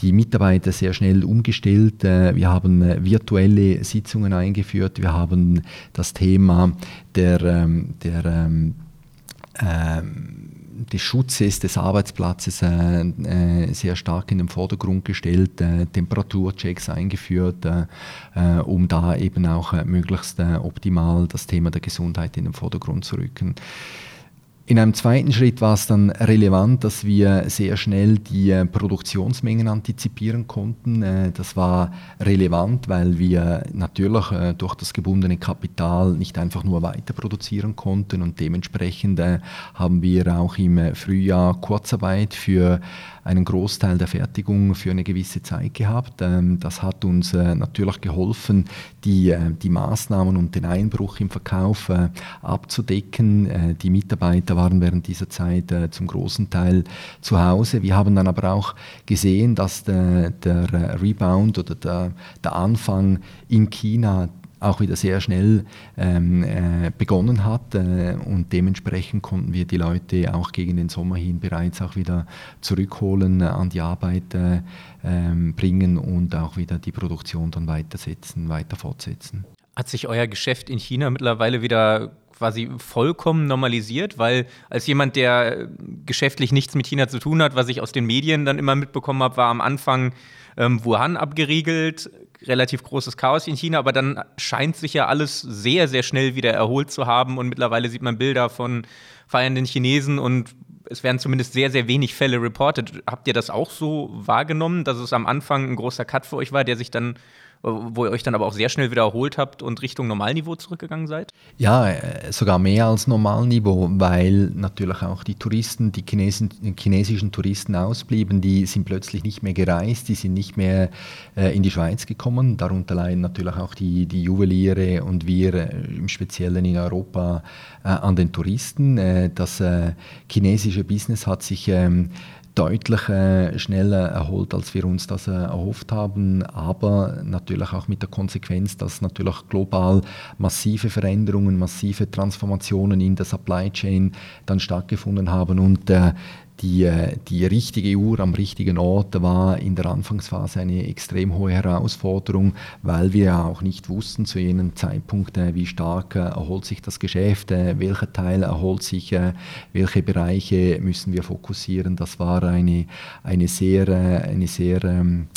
die Mitarbeiter sehr schnell umgestellt. Äh, wir haben äh, virtuelle Sitzungen eingeführt. Wir haben das Thema der, ähm, der ähm, des Schutzes des Arbeitsplatzes äh, äh, sehr stark in den Vordergrund gestellt, äh, Temperaturchecks eingeführt, um da eben auch möglichst optimal das Thema der Gesundheit in den Vordergrund zu rücken. In einem zweiten Schritt war es dann relevant, dass wir sehr schnell die äh, Produktionsmengen antizipieren konnten. Äh, das war relevant, weil wir natürlich äh, durch das gebundene Kapital nicht einfach nur weiter produzieren konnten und dementsprechend haben wir auch im Frühjahr Kurzarbeit für einen Großteil der Fertigung für eine gewisse Zeit gehabt. Ähm, das hat uns natürlich geholfen, die, die Maßnahmen und den Einbruch im Verkauf abzudecken. Die Mitarbeiter waren während dieser Zeit äh, zum großen Teil zu Hause. Wir haben dann aber auch gesehen, dass der, der äh, Rebound oder der, der Anfang in China auch wieder sehr schnell ähm, äh, begonnen hat äh, und dementsprechend konnten wir die Leute auch gegen den Sommer hin bereits auch wieder zurückholen, äh, an die Arbeit äh, ähm, bringen und auch wieder die Produktion dann weitersetzen, weiter fortsetzen. Hat sich euer Geschäft in China mittlerweile wieder quasi vollkommen normalisiert, weil als jemand, der geschäftlich nichts mit China zu tun hat, was ich aus den Medien dann immer mitbekommen habe, war am Anfang ähm, Wuhan abgeriegelt, relativ großes Chaos in China, aber dann scheint sich ja alles sehr, sehr schnell wieder erholt zu haben und mittlerweile sieht man Bilder von feiernden Chinesen und es werden zumindest sehr, sehr wenig Fälle reported. Habt ihr das auch so wahrgenommen, dass es am Anfang ein großer Cut für euch war, der sich dann wo ihr euch dann aber auch sehr schnell wieder erholt habt und Richtung Normalniveau zurückgegangen seid? Ja, äh, sogar mehr als Normalniveau, weil natürlich auch die Touristen, die Chinesen, chinesischen Touristen ausblieben, die sind plötzlich nicht mehr gereist, die sind nicht mehr äh, in die Schweiz gekommen. Darunter leiden natürlich auch die, die Juweliere und wir äh, im Speziellen in Europa an den Touristen. Das chinesische Business hat sich ähm, deutlich äh, schneller erholt, als wir uns das äh, erhofft haben, aber natürlich auch mit der Konsequenz, dass natürlich global massive Veränderungen, massive Transformationen in der Supply Chain dann stattgefunden haben. Und äh, die, äh, die richtige Uhr am richtigen Ort war in der Anfangsphase eine extrem hohe Herausforderung, weil wir auch nicht wussten zu jenem Zeitpunkt, äh, wie stark äh, erholt sich das Geschäft, welcher Teil erholt sich, welche Bereiche müssen wir fokussieren. Das war eine, eine sehr, eine sehr ähm,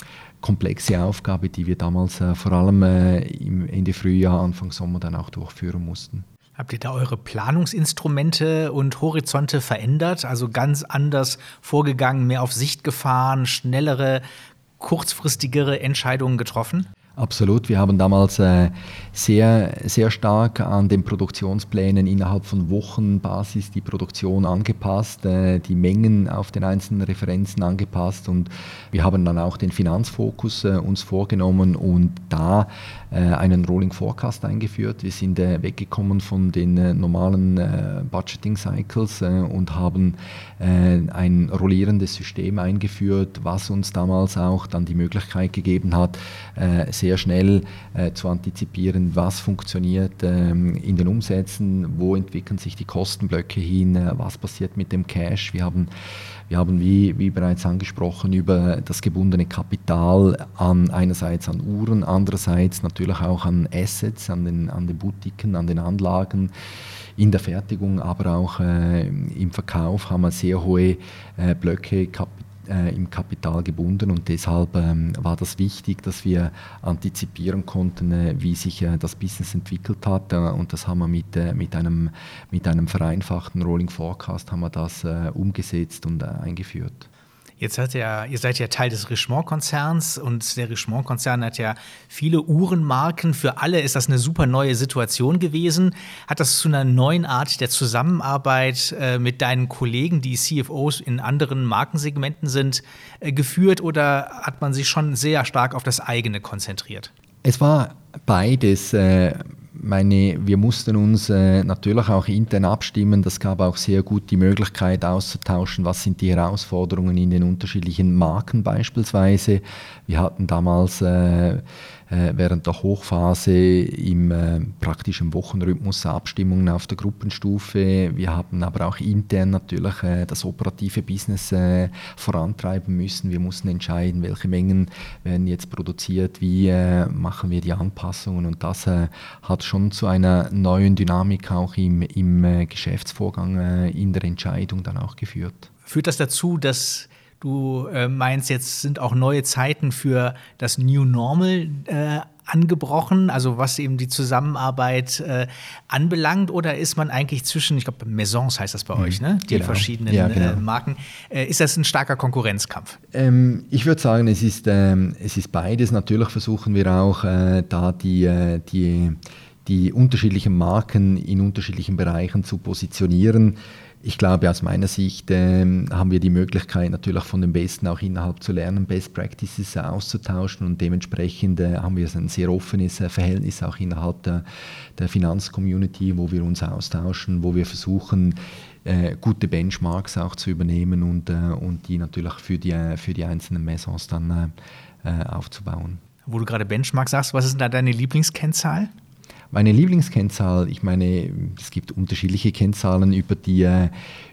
komplexe Aufgabe, die wir damals vor allem im Ende Frühjahr, Anfang Sommer dann auch durchführen mussten. Habt ihr da eure Planungsinstrumente und Horizonte verändert? Also ganz anders vorgegangen, mehr auf Sicht gefahren, schnellere, kurzfristigere Entscheidungen getroffen? Absolut. Wir haben damals äh, sehr, sehr stark an den Produktionsplänen innerhalb von Wochenbasis die Produktion angepasst, äh, die Mengen auf den einzelnen Referenzen angepasst und wir haben dann auch den Finanzfokus äh, uns vorgenommen und da einen Rolling Forecast eingeführt. Wir sind weggekommen von den normalen Budgeting Cycles und haben ein rollierendes System eingeführt, was uns damals auch dann die Möglichkeit gegeben hat, sehr schnell zu antizipieren, was funktioniert ähm, in den Umsätzen, wo entwickeln sich die Kostenblöcke hin, was passiert mit dem Cash. Wir haben wir haben, wie, wie bereits angesprochen, über das gebundene Kapital an einerseits an Uhren, andererseits natürlich auch an Assets, an den, an den Boutiquen, an den Anlagen in der Fertigung, aber auch äh, im Verkauf haben wir sehr hohe äh, Blöcke Kapital äh, im Kapital gebunden und deshalb ähm, war das wichtig, dass wir antizipieren konnten, äh, wie sich äh, das Business entwickelt hat äh, und das haben wir mit, äh, mit, einem, mit einem vereinfachten Rolling Forecast haben wir das äh, umgesetzt und eingeführt. Jetzt hat ja, ihr seid ja Teil des Richemont-Konzerns und der Richemont-Konzern hat ja viele Uhrenmarken. Für alle ist das eine super neue Situation gewesen. Hat das zu einer neuen Art der Zusammenarbeit äh, mit deinen Kollegen, die CFOs in anderen Markensegmenten sind, äh, geführt oder hat man sich schon sehr stark auf das eigene konzentriert? Es war beides. Äh meine, wir mussten uns äh, natürlich auch intern abstimmen. Das gab auch sehr gut die Möglichkeit auszutauschen, was sind die Herausforderungen in den unterschiedlichen Marken beispielsweise. Wir hatten damals äh, äh, während der Hochphase im äh, praktischen Wochenrhythmus Abstimmungen auf der Gruppenstufe. Wir haben aber auch intern natürlich äh, das operative Business äh, vorantreiben müssen. Wir mussten entscheiden, welche Mengen werden jetzt produziert, wie äh, machen wir die Anpassungen und das hat schon zu einer neuen Dynamik auch im, im Geschäftsvorgang in der Entscheidung dann auch geführt. Führt das dazu, dass Du äh, meinst, jetzt sind auch neue Zeiten für das New Normal äh, angebrochen, also was eben die Zusammenarbeit äh, anbelangt, oder ist man eigentlich zwischen, ich glaube, Maisons heißt das bei mhm. euch, ne? Die genau. verschiedenen ja, genau. äh, Marken. Äh, ist das ein starker Konkurrenzkampf? Ähm, ich würde sagen, es ist, ähm, es ist beides. Natürlich versuchen wir auch äh, da die, äh, die, die unterschiedlichen Marken in unterschiedlichen Bereichen zu positionieren. Ich glaube, aus meiner Sicht äh, haben wir die Möglichkeit, natürlich von den Besten auch innerhalb zu lernen, Best Practices äh, auszutauschen und dementsprechend äh, haben wir ein sehr offenes äh, Verhältnis auch innerhalb der, der Finanzcommunity, wo wir uns austauschen, wo wir versuchen, äh, gute Benchmarks auch zu übernehmen und, äh, und die natürlich für die, für die einzelnen Maisons dann aufzubauen. Wo du gerade Benchmarks sagst, was ist da deine Lieblingskennzahl? Meine Lieblingskennzahl, ich meine, es gibt unterschiedliche Kennzahlen über die,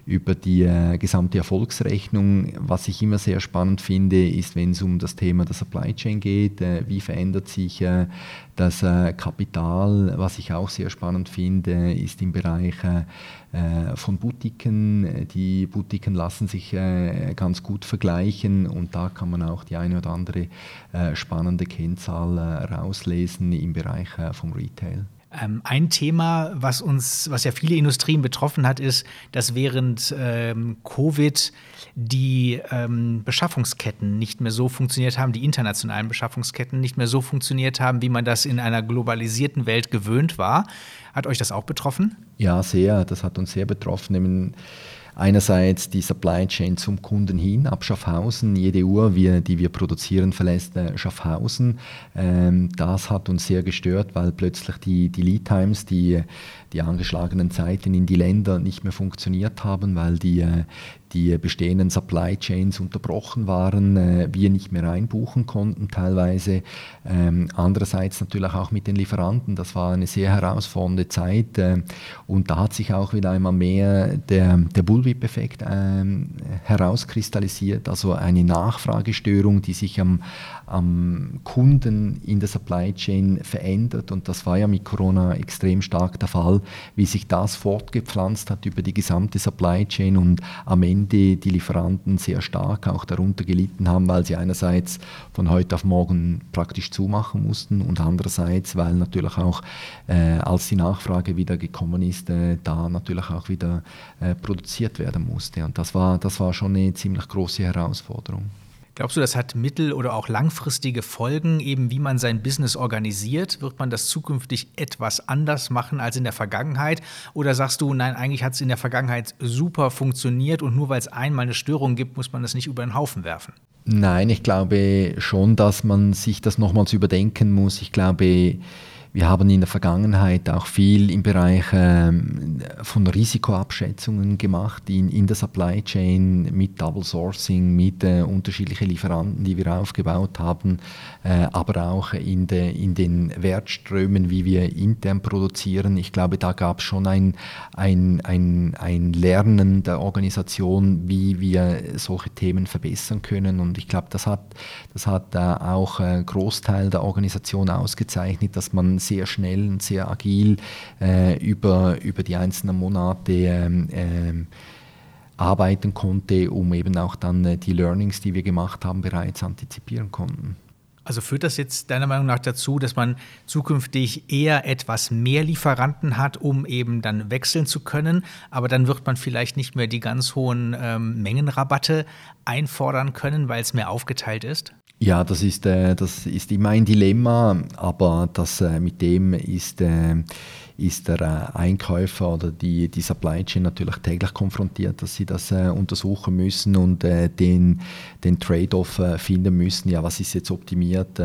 über die äh, gesamte Erfolgsrechnung. Was ich immer sehr spannend finde, ist, wenn es um das Thema der Supply Chain geht, äh, wie verändert sich äh, das Kapital. Was ich auch sehr spannend finde, ist im Bereich von Boutiquen. Die Boutiquen lassen sich ganz gut vergleichen und da kann man auch die eine oder andere spannende Kennzahl rauslesen im Bereich vom Retail. Ähm, ein Thema, was uns, was ja viele Industrien betroffen hat, ist, dass während ähm, Covid die ähm, Beschaffungsketten nicht mehr so funktioniert haben, die internationalen Beschaffungsketten nicht mehr so funktioniert haben, wie man das in einer globalisierten Welt gewöhnt war. Hat euch das auch betroffen? Ja, sehr. Das hat uns sehr betroffen einerseits die Supply Chain zum Kunden hin, ab Schaffhausen. Jede Uhr, wir, die wir produzieren, verlässt Schaffhausen. Ähm, das hat uns sehr gestört, weil plötzlich die, die Lead Times, die, die angeschlagenen Zeiten in die Länder nicht mehr funktioniert haben, weil die, äh, die bestehenden Supply Chains unterbrochen waren, äh, wir nicht mehr einbuchen konnten teilweise. Ähm, andererseits natürlich auch mit den Lieferanten, das war eine sehr herausfordernde Zeit äh, und da hat sich auch wieder einmal mehr der, der Bullwhip-Effekt ähm, herauskristallisiert, also eine Nachfragestörung, die sich am, am Kunden in der Supply Chain verändert. Und das war ja mit Corona extrem stark der Fall, wie sich das fortgepflanzt hat über die gesamte Supply Chain und am Ende Ende die Lieferanten sehr stark auch darunter gelitten haben, weil sie einerseits von heute auf morgen praktisch zumachen mussten und andererseits, weil natürlich auch, äh, als die Nachfrage wieder gekommen ist, äh, da natürlich auch wieder äh, produziert werden musste. Und das war, das war schon eine ziemlich große Herausforderung. Glaubst du, das hat mittel- oder auch langfristige Folgen, eben wie man sein Business organisiert? Wird man das zukünftig etwas anders machen als in der Vergangenheit? Oder sagst du, nein, eigentlich hat es in der Vergangenheit super funktioniert und nur weil es einmal eine Störung gibt, muss man das nicht über den Haufen werfen? Nein, ich glaube schon, dass man sich das nochmals überdenken muss. Ich glaube, wir haben in der Vergangenheit auch viel im Bereich ähm, von Risikoabschätzungen gemacht in, in der Supply Chain mit Double Sourcing, mit äh, unterschiedlichen Lieferanten, die wir aufgebaut haben, äh, aber auch in, de, in den Wertströmen, wie wir intern produzieren. Ich glaube, da gab es schon ein, ein, ein, ein Lernen der Organisation, wie wir solche Themen verbessern können. Und ich glaube, das hat, das hat äh, auch ein Großteil der Organisation ausgezeichnet, dass man sehr schnell und sehr agil äh, über, über die einzelnen Monate ähm, ähm, arbeiten konnte, um eben auch dann äh, die Learnings, die wir gemacht haben, bereits antizipieren konnten. Also führt das jetzt deiner Meinung nach dazu, dass man zukünftig eher etwas mehr Lieferanten hat, um eben dann wechseln zu können, aber dann wird man vielleicht nicht mehr die ganz hohen ähm, Mengenrabatte einfordern können, weil es mehr aufgeteilt ist? Ja, das ist, äh, das ist immer ein Dilemma, aber das, äh, mit dem ist, äh, ist der äh, Einkäufer oder die, die Supply Chain natürlich täglich konfrontiert, dass sie das äh, untersuchen müssen und äh, den, den Trade-off finden müssen. Ja, was ist jetzt optimiert?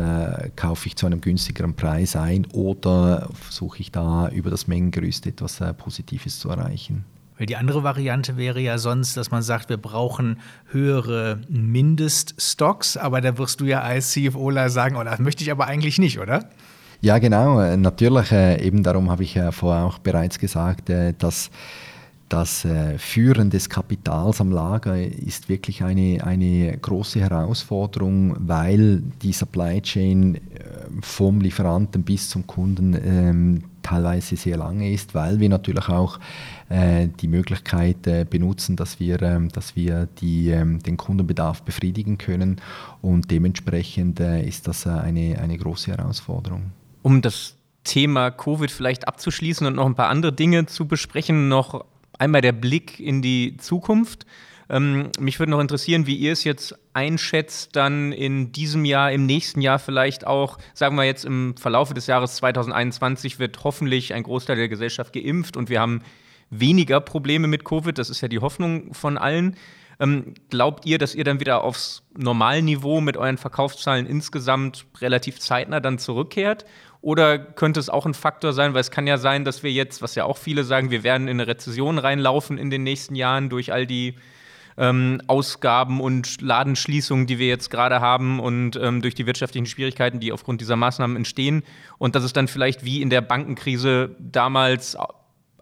kaufe ich zu einem günstigeren Preis ein oder versuche ich da über das Mengengerüst etwas Positives zu erreichen? Weil die andere Variante wäre ja sonst, dass man sagt, wir brauchen höhere Mindeststocks, aber da wirst du ja als CFOler sagen, oh, das möchte ich aber eigentlich nicht, oder? Ja, genau. Natürlich, äh, eben darum habe ich ja vorher auch bereits gesagt, äh, dass das äh, Führen des Kapitals am Lager ist wirklich eine, eine große Herausforderung, weil die Supply Chain vom Lieferanten bis zum Kunden ähm, teilweise sehr lange ist, weil wir natürlich auch äh, die Möglichkeit äh, benutzen, dass wir, äh, dass wir die, ähm, den Kundenbedarf befriedigen können und dementsprechend äh, ist das äh, eine, eine große Herausforderung. Um das Thema Covid vielleicht abzuschließen und noch ein paar andere Dinge zu besprechen, noch einmal der Blick in die Zukunft. Ähm, mich würde noch interessieren, wie ihr es jetzt einschätzt, dann in diesem Jahr, im nächsten Jahr vielleicht auch, sagen wir jetzt im Verlauf des Jahres 2021 wird hoffentlich ein Großteil der Gesellschaft geimpft und wir haben weniger Probleme mit Covid. Das ist ja die Hoffnung von allen. Ähm, glaubt ihr, dass ihr dann wieder aufs Normalniveau mit euren Verkaufszahlen insgesamt relativ zeitnah dann zurückkehrt? Oder könnte es auch ein Faktor sein, weil es kann ja sein, dass wir jetzt, was ja auch viele sagen, wir werden in eine Rezession reinlaufen in den nächsten Jahren durch all die ähm, Ausgaben und Ladenschließungen, die wir jetzt gerade haben und ähm, durch die wirtschaftlichen Schwierigkeiten, die aufgrund dieser Maßnahmen entstehen. Und dass es dann vielleicht wie in der Bankenkrise damals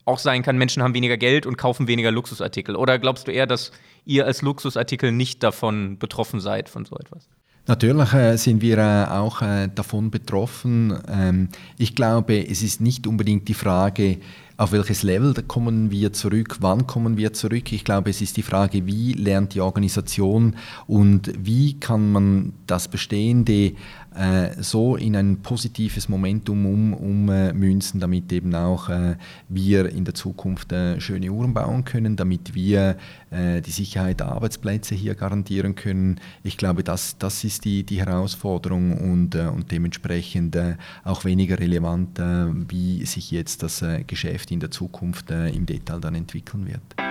auch sein kann, Menschen haben weniger Geld und kaufen weniger Luxusartikel. Oder glaubst du eher, dass ihr als Luxusartikel nicht davon betroffen seid, von so etwas? Natürlich äh, sind wir äh, auch äh, davon betroffen. Ähm, ich glaube, es ist nicht unbedingt die Frage, auf welches Level kommen wir zurück, wann kommen wir zurück. Ich glaube, es ist die Frage, wie lernt die Organisation und wie kann man das Bestehende äh, so in ein positives Momentum ummünzen, um, äh, damit eben auch äh, wir in der Zukunft äh, schöne Uhren bauen können, damit wir äh, die Sicherheit der Arbeitsplätze hier garantieren können. Ich glaube, das, das ist die, die Herausforderung und, äh, und dementsprechend auch weniger relevant, wie sich jetzt das Geschäft in der Zukunft im Detail dann entwickeln wird.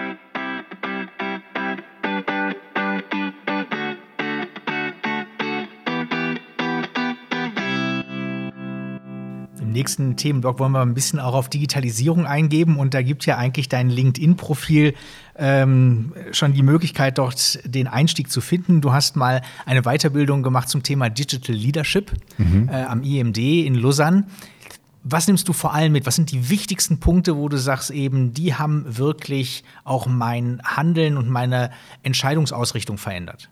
Nächsten Themenblock wollen wir ein bisschen auch auf Digitalisierung eingeben und da gibt ja eigentlich dein LinkedIn-Profil ähm, schon die Möglichkeit, dort den Einstieg zu finden. Du hast mal eine Weiterbildung gemacht zum Thema Digital Leadership mhm. äh, am IMD in Lausanne. Was nimmst du vor allem mit? Was sind die wichtigsten Punkte, wo du sagst, eben, die haben wirklich auch mein Handeln und meine Entscheidungsausrichtung verändert?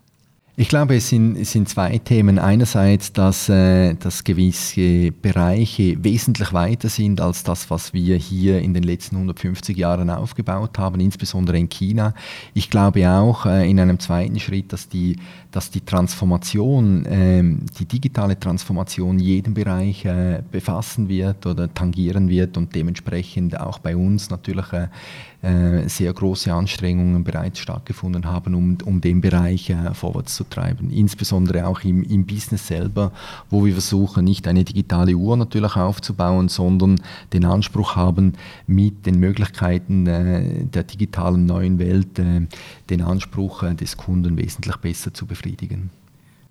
Ich glaube, es sind, es sind zwei Themen. Einerseits, dass, äh, dass gewisse Bereiche wesentlich weiter sind als das, was wir hier in den letzten 150 Jahren aufgebaut haben, insbesondere in China. Ich glaube auch äh, in einem zweiten Schritt, dass die, dass die Transformation, äh, die digitale Transformation jeden Bereich äh, befassen wird oder tangieren wird und dementsprechend auch bei uns natürlich äh, äh, sehr große Anstrengungen bereits stattgefunden haben, um, um den Bereich vorwärts zu voranzutreiben. Insbesondere auch im, im Business selber, wo wir versuchen, nicht eine digitale Uhr natürlich aufzubauen, sondern den Anspruch haben, mit den Möglichkeiten äh, der digitalen neuen Welt äh, den Anspruch äh, des Kunden wesentlich besser zu befriedigen.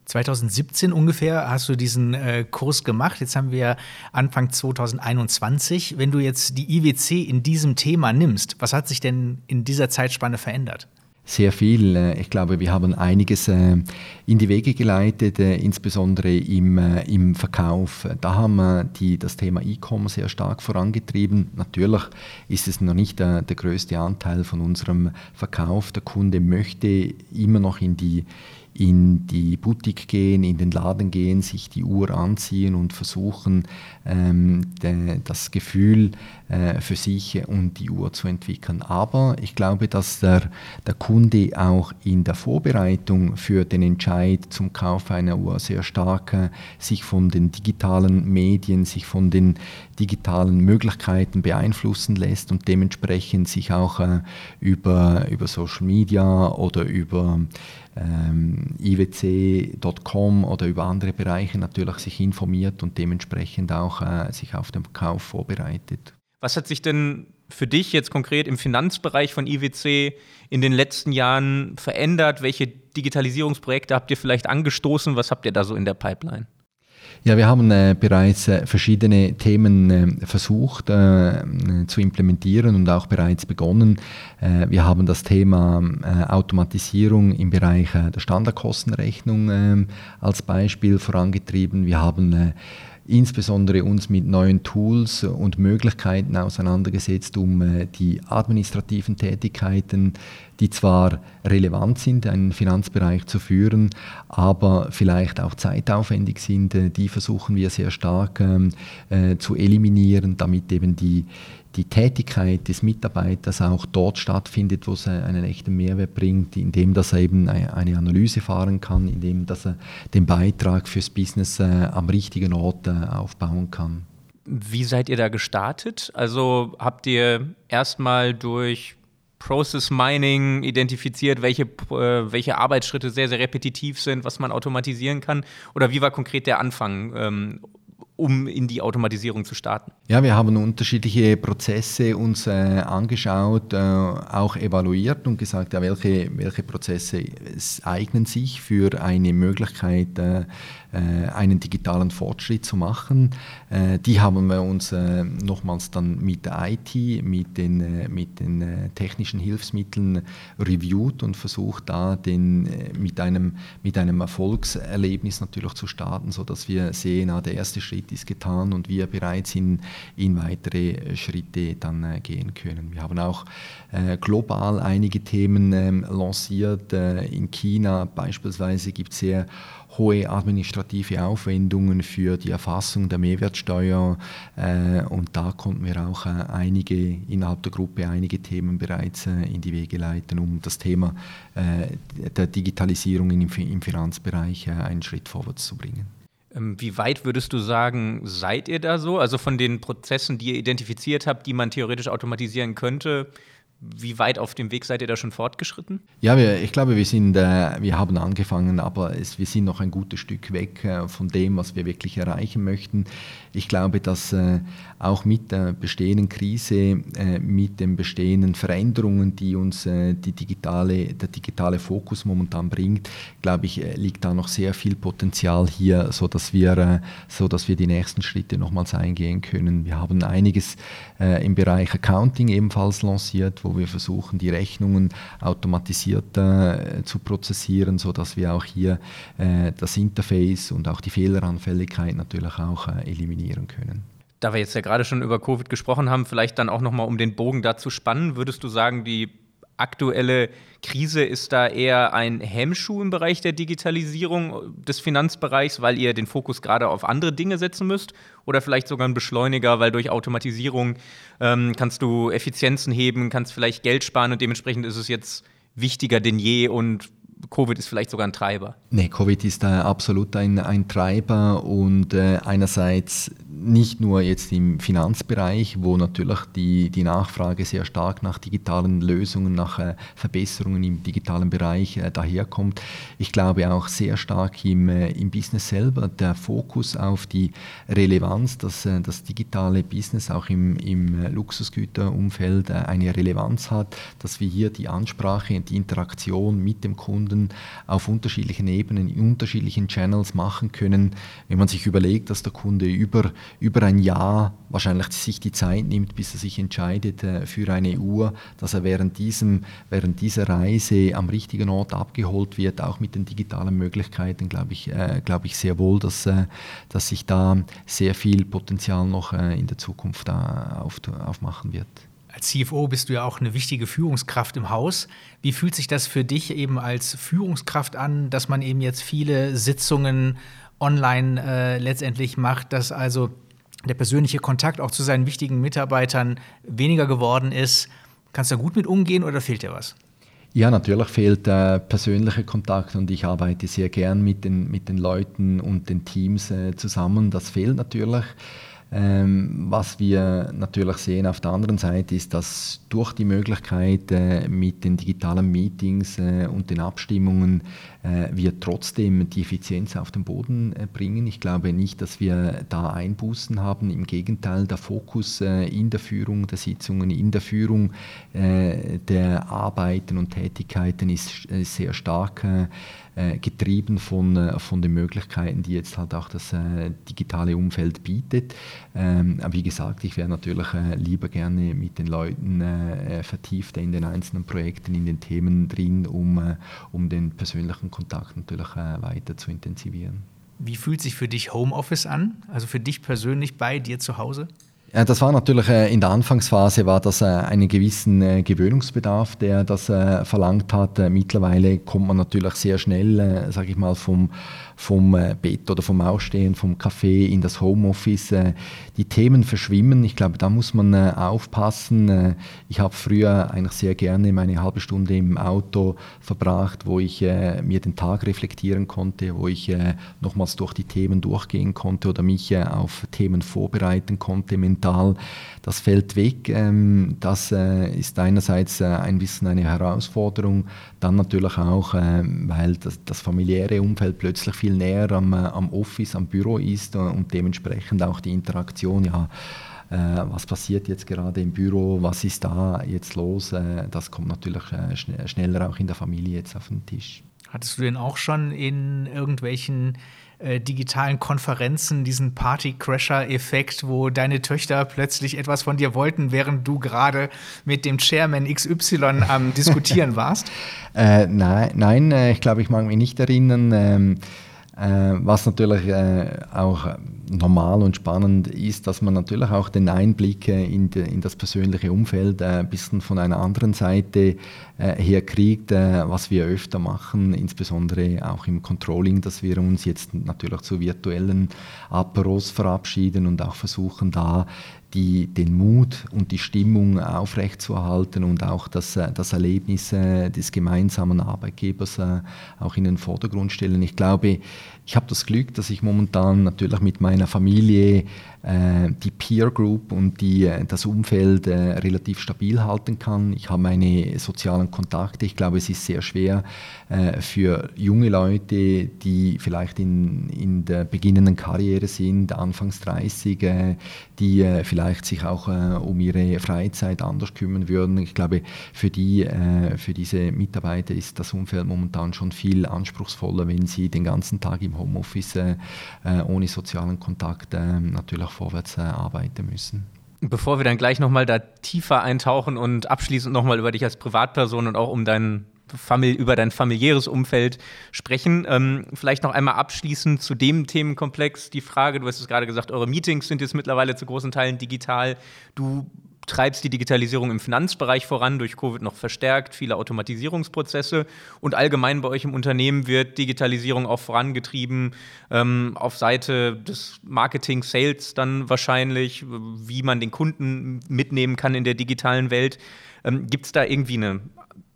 2017 ungefähr hast du diesen äh, Kurs gemacht. Jetzt haben wir Anfang 2021. Wenn du jetzt die IWC in diesem Thema nimmst, was hat sich denn in dieser Zeitspanne verändert? Sehr viel. Äh, ich glaube, wir haben einiges äh, in die Wege geleitet, äh, insbesondere im, im Verkauf. Da haben wir die, das Thema E-Commerce sehr stark vorangetrieben. Natürlich ist es noch nicht der, der größte Anteil von unserem Verkauf. Der Kunde möchte immer noch in die in die Boutique gehen, in den Laden gehen, sich die Uhr anziehen und versuchen, ähm, de, das Gefühl äh, für sich und die Uhr zu entwickeln. Aber ich glaube, dass der, der Kunde auch in der Vorbereitung für den Entscheid zum Kauf einer Uhr sehr stark äh, sich von den digitalen Medien, sich von den digitalen Möglichkeiten beeinflussen lässt und dementsprechend sich auch äh, über, über Social Media oder über ähm, iwc.com oder über andere Bereiche natürlich sich informiert und dementsprechend auch äh, sich auf den Kauf vorbereitet. Was hat sich denn für dich jetzt konkret im Finanzbereich von IWC in den letzten Jahren verändert? Welche Digitalisierungsprojekte habt ihr vielleicht angestoßen? Was habt ihr da so in der Pipeline? Ja, wir haben äh, bereits äh, verschiedene Themen äh, versucht äh, zu implementieren und auch bereits begonnen. Äh, wir haben das Thema äh, Automatisierung im Bereich der Standardkostenrechnung als Beispiel vorangetrieben. Wir haben insbesondere uns mit neuen Tools und Möglichkeiten auseinandergesetzt, um die administrativen Tätigkeiten, die zwar relevant sind, einen Finanzbereich zu führen, aber vielleicht auch zeitaufwendig sind, äh, die versuchen wir sehr stark ähm, äh, zu eliminieren, damit eben die die Tätigkeit des Mitarbeiters auch dort stattfindet, wo es einen echten Mehrwert bringt, indem dass er eben eine Analyse fahren kann, indem dass er den Beitrag fürs Business äh, am richtigen Ort äh, aufbauen kann. Wie seid ihr da gestartet? Also habt ihr erstmal durch Process Mining identifiziert, welche, äh, welche Arbeitsschritte sehr, sehr repetitiv sind, was man automatisieren kann? Oder wie war konkret der Anfang? Ähm, um in die Automatisierung zu starten? Ja, wir haben unterschiedliche Prozesse uns äh, angeschaut, äh, auch evaluiert und gesagt, ja, welche, welche Prozesse eignen sich für eine Möglichkeit, äh, äh, einen digitalen Fortschritt zu machen. Äh, die haben wir uns äh, nochmals dann mit der IT, mit den, mit den technischen Hilfsmitteln reviewed und versucht da den, mit, einem, mit einem Erfolgserlebnis natürlich zu starten, sodass wir sehen, ah, der erste Schritt ist getan und wir bereits in, in weitere Schritte dann gehen können. Wir haben auch global einige Themen ähm, lanciert. in China beispielsweise gibt es sehr hohe administrative Aufwendungen für die Erfassung der Mehrwertsteuer äh, und da konnten wir auch äh, einige innerhalb der Gruppe einige Themen bereits äh, in die Wege leiten, um das Thema äh, der Digitalisierung im, im Finanzbereich äh, einen Schritt vorwärts zu bringen. Ähm, wie weit würdest du sagen, seid ihr da so? Also von den Prozessen, die ihr identifiziert habt, die man theoretisch automatisieren könnte, wie weit auf dem Weg seid ihr da schon fortgeschritten? Ja, wir, ich glaube, wir, sind, äh, wir haben angefangen, aber es, wir sind noch ein gutes Stück weg äh, von dem, was wir wirklich erreichen möchten. Ich glaube, dass äh, auch mit der bestehenden Krise, äh, mit den bestehenden Veränderungen, die uns äh, die digitale, der digitale Fokus momentan bringt, glaube ich, äh, liegt da noch sehr viel Potenzial hier, sodass wir, so dass wir die nächsten Schritte nochmals eingehen können. Wir haben einiges im Bereich Accounting ebenfalls lanciert, wo wir versuchen, die Rechnungen automatisiert äh, zu prozessieren, sodass wir auch hier das Interface und auch die Fehleranfälligkeit natürlich auch eliminieren können. Da wir jetzt ja gerade schon über Covid gesprochen haben, vielleicht dann auch nochmal, um den Bogen dazu spannen, würdest du sagen, die aktuelle Krise ist da eher ein Hemmschuh im Bereich der Digitalisierung des Finanzbereichs, weil ihr den Fokus gerade auf andere Dinge setzen müsst? Oder vielleicht sogar ein Beschleuniger, weil durch Automatisierung ähm, kannst du Effizienzen heben, kannst vielleicht Geld sparen und dementsprechend ist es jetzt wichtiger denn je und Covid ist vielleicht sogar ein Treiber? Nee, Covid ist äh, absolut ein, ein Treiber und äh, einerseits nicht nur jetzt im Finanzbereich, wo natürlich die, die Nachfrage sehr stark nach digitalen Lösungen, nach äh, Verbesserungen im digitalen Bereich äh, daherkommt. Ich glaube auch sehr stark im, äh, im Business selber, der Fokus auf die Relevanz, dass äh, das digitale Business auch im, im Luxusgüterumfeld eine Relevanz hat, dass wir hier die Ansprache und die Interaktion mit dem Kunden auf unterschiedlichen Ebenen, in unterschiedlichen Channels machen können. Wenn man sich überlegt, dass der Kunde über über ein Jahr wahrscheinlich sich die Zeit nimmt, bis er sich entscheidet äh, für eine Uhr, dass er während, diesem, während dieser Reise am richtigen Ort abgeholt wird, auch mit den digitalen Möglichkeiten, glaube ich, äh, ich sehr wohl, dass, äh, dass sich da sehr viel Potenzial noch äh, in der Zukunft auf, aufmachen wird. Als CFO bist du ja auch eine wichtige Führungskraft im Haus. Wie fühlt sich das für dich eben als Führungskraft an, dass man eben jetzt viele Sitzungen online äh, letztendlich macht, dass also der persönliche Kontakt auch zu seinen wichtigen Mitarbeitern weniger geworden ist. Kannst du da gut mit umgehen oder fehlt dir was? Ja, natürlich fehlt der persönliche Kontakt und ich arbeite sehr gern mit den, mit den Leuten und den Teams äh, zusammen. Das fehlt natürlich. Ähm, was wir natürlich sehen auf der anderen Seite ist, dass durch die Möglichkeit äh, mit den digitalen Meetings äh, und den Abstimmungen äh, wir trotzdem die Effizienz auf den Boden äh, bringen. Ich glaube nicht, dass wir da Einbußen haben. Im Gegenteil, der Fokus äh, in der Führung der Sitzungen, in der Führung äh, der Arbeiten und Tätigkeiten ist sehr stark äh, getrieben von, äh, von den Möglichkeiten, die jetzt halt auch das äh, digitale Umfeld bietet. Ähm, wie gesagt, ich wäre natürlich lieber gerne mit den Leuten vertiefter in den einzelnen Projekten, in den Themen drin, um, um den persönlichen Kontakt natürlich weiter zu intensivieren. Wie fühlt sich für dich Homeoffice an? Also für dich persönlich bei dir zu Hause? Ja, das war natürlich äh, in der Anfangsphase war das äh, einen gewissen äh, Gewöhnungsbedarf, der das verlangt hat. Mittlerweile kommt man natürlich sehr schnell, sage ich mal, vom vom äh, Bett oder vom Ausstehen, vom Café in das Homeoffice. Äh, die Themen verschwimmen. Ich glaube, da muss man äh, aufpassen. Ich habe früher eigentlich sehr gerne meine halbe Stunde im Auto verbracht, wo ich mir den Tag reflektieren konnte, wo ich nochmals durch die Themen durchgehen konnte oder mich auf Themen vorbereiten konnte mental. Das fällt weg. Ähm, das ist einerseits ein bisschen eine Herausforderung, dann natürlich auch, weil das familiäre Umfeld plötzlich viel viel näher am, äh, am Office, am Büro ist äh, und dementsprechend auch die Interaktion, ja, äh, was passiert jetzt gerade im Büro, was ist da jetzt los, das kommt natürlich schneller auch in der Familie jetzt auf den Tisch. Hattest du denn auch schon in irgendwelchen äh, digitalen Konferenzen diesen Party-Crasher-Effekt, wo deine Töchter plötzlich etwas von dir wollten, während du gerade mit dem Chairman XY am Diskutieren warst? Äh, nein, nein ich glaube, ich mag mich nicht erinnern. Ähm, äh, was natürlich äh, auch normal und spannend ist, dass man natürlich auch den Einblick in, de, in das persönliche Umfeld äh, ein bisschen von einer anderen Seite her kriegt, was wir öfter machen, insbesondere auch im Controlling, dass wir uns jetzt natürlich zu virtuellen Aperos verabschieden und auch versuchen, da die, den Mut und die Stimmung aufrechtzuerhalten und auch das, äh, das Erlebnis äh, des gemeinsamen Arbeitgebers äh, auch in den Vordergrund stellen. Ich glaube, ich habe das Glück, dass ich momentan natürlich mit meiner Familie äh, die Peer Group und die, äh, das Umfeld äh, relativ stabil halten kann. Ich habe meine sozialen Kontakte. Ich glaube, es ist sehr schwer für junge Leute, die vielleicht in, in der beginnenden Karriere sind, anfangs 30, die vielleicht sich auch um ihre Freizeit anders kümmern würden. Ich glaube, für, die, für diese Mitarbeiter ist das Umfeld momentan schon viel anspruchsvoller, wenn sie den ganzen Tag im Homeoffice ohne sozialen Kontakt natürlich auch vorwärts äh, arbeiten müssen. Bevor wir dann gleich nochmal da tiefer eintauchen und abschließend nochmal über dich als Privatperson und auch um dein Famili über dein familiäres Umfeld sprechen. Ähm, vielleicht noch einmal abschließend zu dem Themenkomplex die Frage, du hast es gerade gesagt, eure Meetings sind jetzt mittlerweile zu großen Teilen digital. Du treibst die Digitalisierung im Finanzbereich voran, durch Covid noch verstärkt, viele Automatisierungsprozesse und allgemein bei euch im Unternehmen wird Digitalisierung auch vorangetrieben ähm, auf Seite des Marketing, Sales dann wahrscheinlich, wie man den Kunden mitnehmen kann in der digitalen Welt. Ähm, Gibt es da irgendwie eine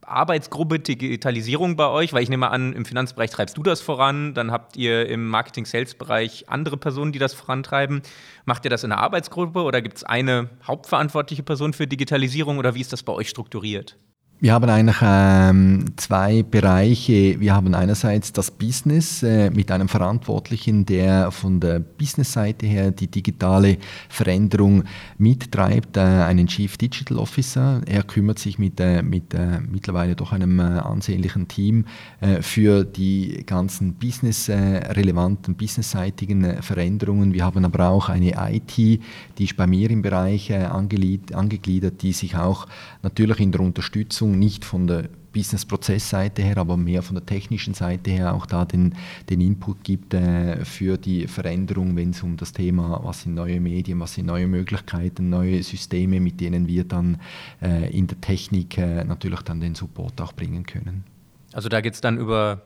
Arbeitsgruppe Digitalisierung bei euch? Weil ich nehme an, im Finanzbereich treibst du das voran, dann habt ihr im Marketing-Sales-Bereich andere Personen, die das vorantreiben. Macht ihr das in einer Arbeitsgruppe oder gibt es eine hauptverantwortliche Person für Digitalisierung oder wie ist das bei euch strukturiert? Wir haben eigentlich ähm, zwei Bereiche. Wir haben einerseits das Business äh, mit einem Verantwortlichen, der von der Business-Seite her die digitale Veränderung mittreibt, äh, einen Chief Digital Officer. Er kümmert sich mit, äh, mit äh, mittlerweile doch einem äh, ansehnlichen Team äh, für die ganzen business-relevanten, businessseitigen Veränderungen. Wir haben aber auch eine IT, die ist bei mir im Bereich angegliedert, die sich auch natürlich in der Unterstützung Entwicklung, nicht von der Business-Prozess-Seite her, aber mehr von der technischen Seite her auch da den, den Input gibt äh, für die Veränderung, wenn es um das Thema, was sind neue Medien, was sind neue Möglichkeiten, neue Systeme, mit denen wir dann äh, in der Technik äh, natürlich dann den Support auch bringen können. Also da geht es dann über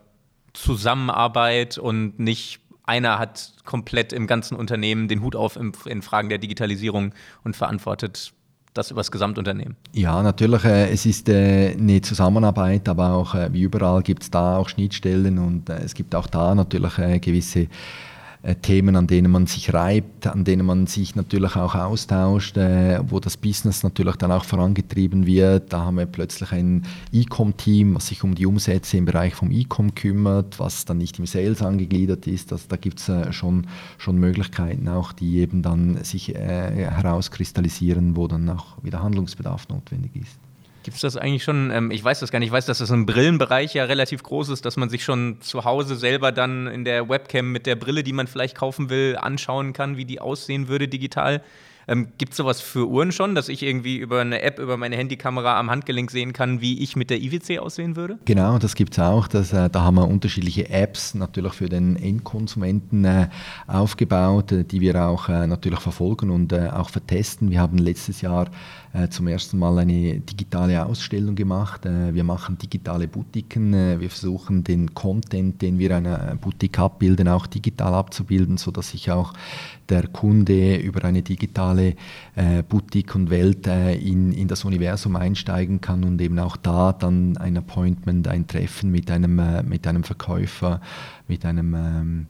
Zusammenarbeit und nicht einer hat komplett im ganzen Unternehmen den Hut auf in, in Fragen der Digitalisierung und verantwortet das über das Gesamtunternehmen? Ja, natürlich. Äh, es ist äh, eine Zusammenarbeit, aber auch äh, wie überall gibt es da auch Schnittstellen und äh, es gibt auch da natürlich äh, gewisse Themen, an denen man sich reibt, an denen man sich natürlich auch austauscht, äh, wo das Business natürlich dann auch vorangetrieben wird. Da haben wir plötzlich ein E-Com-Team, was sich um die Umsätze im Bereich vom E-Com kümmert, was dann nicht im Sales angegliedert ist. Also da gibt es äh, schon, schon Möglichkeiten auch, die eben dann sich herauskristallisieren, wo dann auch wieder Handlungsbedarf notwendig ist. Gibt es das eigentlich schon? Ähm, ich weiß das gar nicht. Ich weiß, dass das im Brillenbereich ja relativ groß ist, dass man sich schon zu Hause selber dann in der Webcam mit der Brille, die man vielleicht kaufen will, anschauen kann, wie die aussehen würde digital. Ähm, Gibt es sowas für Uhren schon, dass ich irgendwie über eine App, über meine Handykamera am Handgelenk sehen kann, wie ich mit der IWC aussehen würde? Genau, das gibt es auch. Das, äh, da haben wir unterschiedliche Apps natürlich für den Endkonsumenten äh, aufgebaut, äh, die wir auch äh, natürlich verfolgen und äh, auch vertesten. Wir haben letztes Jahr äh, zum ersten Mal eine digitale Ausstellung gemacht. wir machen digitale Boutiquen. wir versuchen den Content, den wir einer Boutique abbilden, auch digital abzubilden, sodass ich auch der Kunde über eine digitale äh, Boutique und Welt äh, in, in das Universum einsteigen kann und eben auch da dann ein Appointment, ein Treffen mit einem, äh, mit einem Verkäufer, mit einem ähm,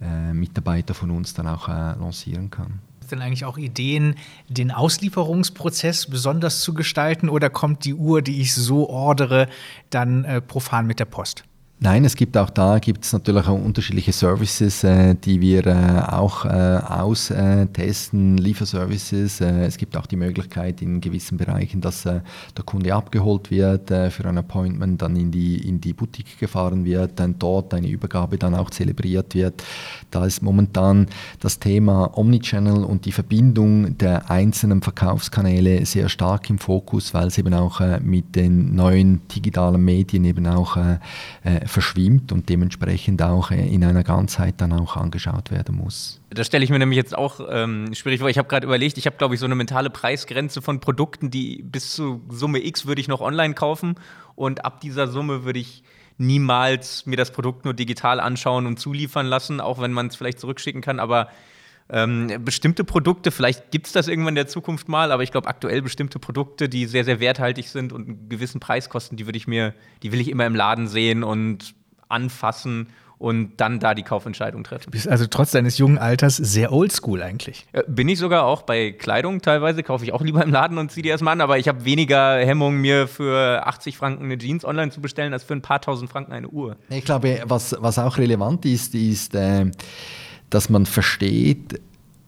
äh, Mitarbeiter von uns dann auch äh, lancieren kann denn eigentlich auch Ideen, den Auslieferungsprozess besonders zu gestalten oder kommt die Uhr, die ich so ordere, dann äh, profan mit der Post? Nein, es gibt auch da gibt es natürlich auch unterschiedliche Services, äh, die wir äh, auch äh, austesten, Lieferservices. Äh, es gibt auch die Möglichkeit in gewissen Bereichen, dass äh, der Kunde abgeholt wird äh, für ein Appointment, dann in die, in die Boutique gefahren wird, dann dort eine Übergabe dann auch zelebriert wird. Da ist momentan das Thema Omnichannel und die Verbindung der einzelnen Verkaufskanäle sehr stark im Fokus, weil es eben auch mit den neuen digitalen Medien eben auch verschwimmt und dementsprechend auch äh, in einer Ganzheit dann auch angeschaut werden muss. Das stelle ich mir nämlich jetzt auch ähm, schwierig vor. Ich habe gerade überlegt, ich habe, glaube ich, so eine mentale Preisgrenze von Produkten, die bis zu Summe X würde ich noch online kaufen und ab dieser Summe würde ich niemals mir das Produkt nur digital anschauen und zuliefern lassen, auch wenn man es vielleicht zurückschicken kann. Aber ähm, bestimmte Produkte, vielleicht gibt es das irgendwann in der Zukunft mal, aber ich glaube aktuell bestimmte Produkte, die sehr, sehr werthaltig sind und einen gewissen Preis kosten, die würde ich mir, die will ich immer im Laden sehen und anfassen und dann da die Kaufentscheidung treffen. Du bist also trotz deines jungen Alters sehr oldschool eigentlich. Äh, bin ich sogar auch bei Kleidung teilweise, kaufe ich auch lieber im Laden und ziehe die erstmal an, aber ich habe weniger Hemmung, mir für 80 Franken eine Jeans online zu bestellen, als für ein paar tausend Franken eine Uhr. Ich glaube, was, was auch relevant ist, ist, äh, dass man versteht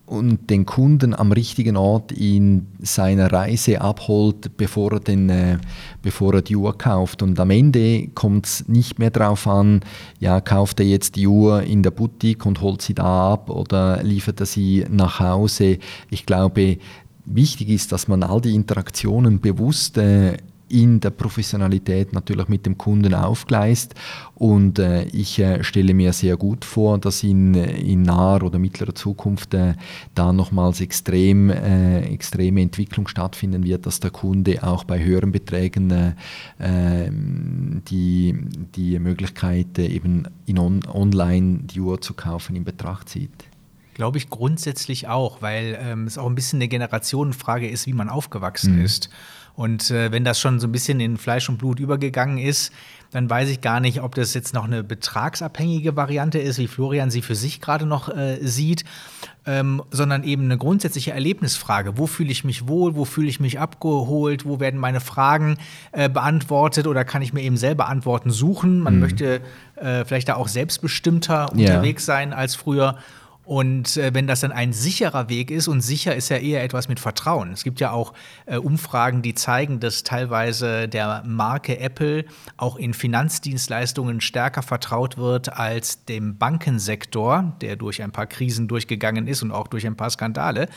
und den Kunden am richtigen Ort in seiner Reise abholt, bevor er, den, äh, bevor er die Uhr kauft. Und am Ende kommt es nicht mehr darauf an, ja, kauft er jetzt die Uhr in der Boutique und holt sie da ab oder liefert er sie nach Hause. Ich glaube, wichtig ist, dass man all die Interaktionen bewusst äh, in der Professionalität natürlich mit dem Kunden aufgleist. Und äh, ich äh, stelle mir sehr gut vor, dass in, in naher oder mittlerer Zukunft äh, da nochmals extrem, äh, extreme Entwicklung stattfinden wird, dass der Kunde auch bei höheren Beträgen äh, ähm, die, die Möglichkeit, äh, eben in on, online die Uhr zu kaufen, in Betracht zieht. Glaube ich grundsätzlich auch, weil ähm, es auch ein bisschen eine Generationenfrage ist, wie man aufgewachsen mhm. ist. Und äh, wenn das schon so ein bisschen in Fleisch und Blut übergegangen ist, dann weiß ich gar nicht, ob das jetzt noch eine betragsabhängige Variante ist, wie Florian sie für sich gerade noch äh, sieht, ähm, sondern eben eine grundsätzliche Erlebnisfrage. Wo fühle ich mich wohl? Wo fühle ich mich abgeholt? Wo werden meine Fragen äh, beantwortet? Oder kann ich mir eben selber Antworten suchen? Man mhm. möchte äh, vielleicht da auch selbstbestimmter unterwegs ja. sein als früher. Und äh, wenn das dann ein sicherer Weg ist, und sicher ist ja eher etwas mit Vertrauen. Es gibt ja auch äh, Umfragen, die zeigen, dass teilweise der Marke Apple auch in Finanzdienstleistungen stärker vertraut wird als dem Bankensektor, der durch ein paar Krisen durchgegangen ist und auch durch ein paar Skandale.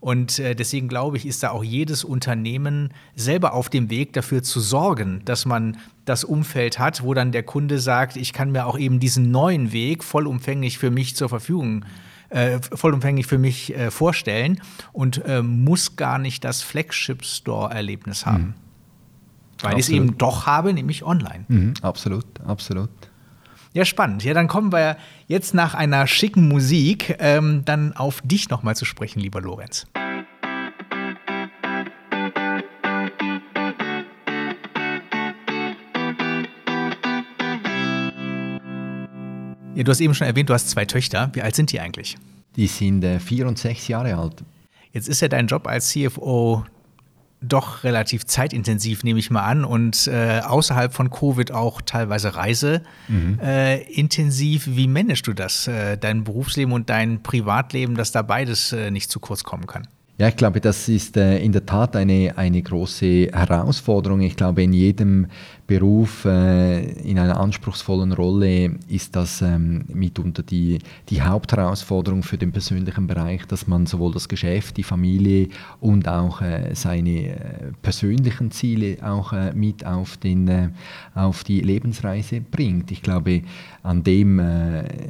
Und äh, deswegen glaube ich, ist da auch jedes Unternehmen selber auf dem Weg dafür zu sorgen, dass man das Umfeld hat, wo dann der Kunde sagt, ich kann mir auch eben diesen neuen Weg vollumfänglich für mich zur Verfügung äh, vollumfänglich für mich äh, vorstellen und äh, muss gar nicht das Flagship-Store-Erlebnis haben. Mhm. Weil ich es eben doch habe, nämlich online. Mhm, absolut, absolut. Ja, spannend. Ja, dann kommen wir jetzt nach einer schicken Musik ähm, dann auf dich nochmal zu sprechen, lieber Lorenz. Ja, du hast eben schon erwähnt, du hast zwei Töchter. Wie alt sind die eigentlich? Die sind äh, vier und sechs Jahre alt. Jetzt ist ja dein Job als CFO doch relativ zeitintensiv, nehme ich mal an, und äh, außerhalb von Covid auch teilweise reiseintensiv. Mhm. Äh, Wie managst du das, äh, dein Berufsleben und dein Privatleben, dass da beides äh, nicht zu kurz kommen kann? Ja, ich glaube, das ist äh, in der Tat eine, eine große Herausforderung. Ich glaube, in jedem Beruf, äh, in einer anspruchsvollen Rolle ist das ähm, mitunter die, die Hauptherausforderung für den persönlichen Bereich, dass man sowohl das Geschäft, die Familie und auch äh, seine persönlichen Ziele auch mit auf, den, auf die Lebensreise bringt. Ich glaube, an dem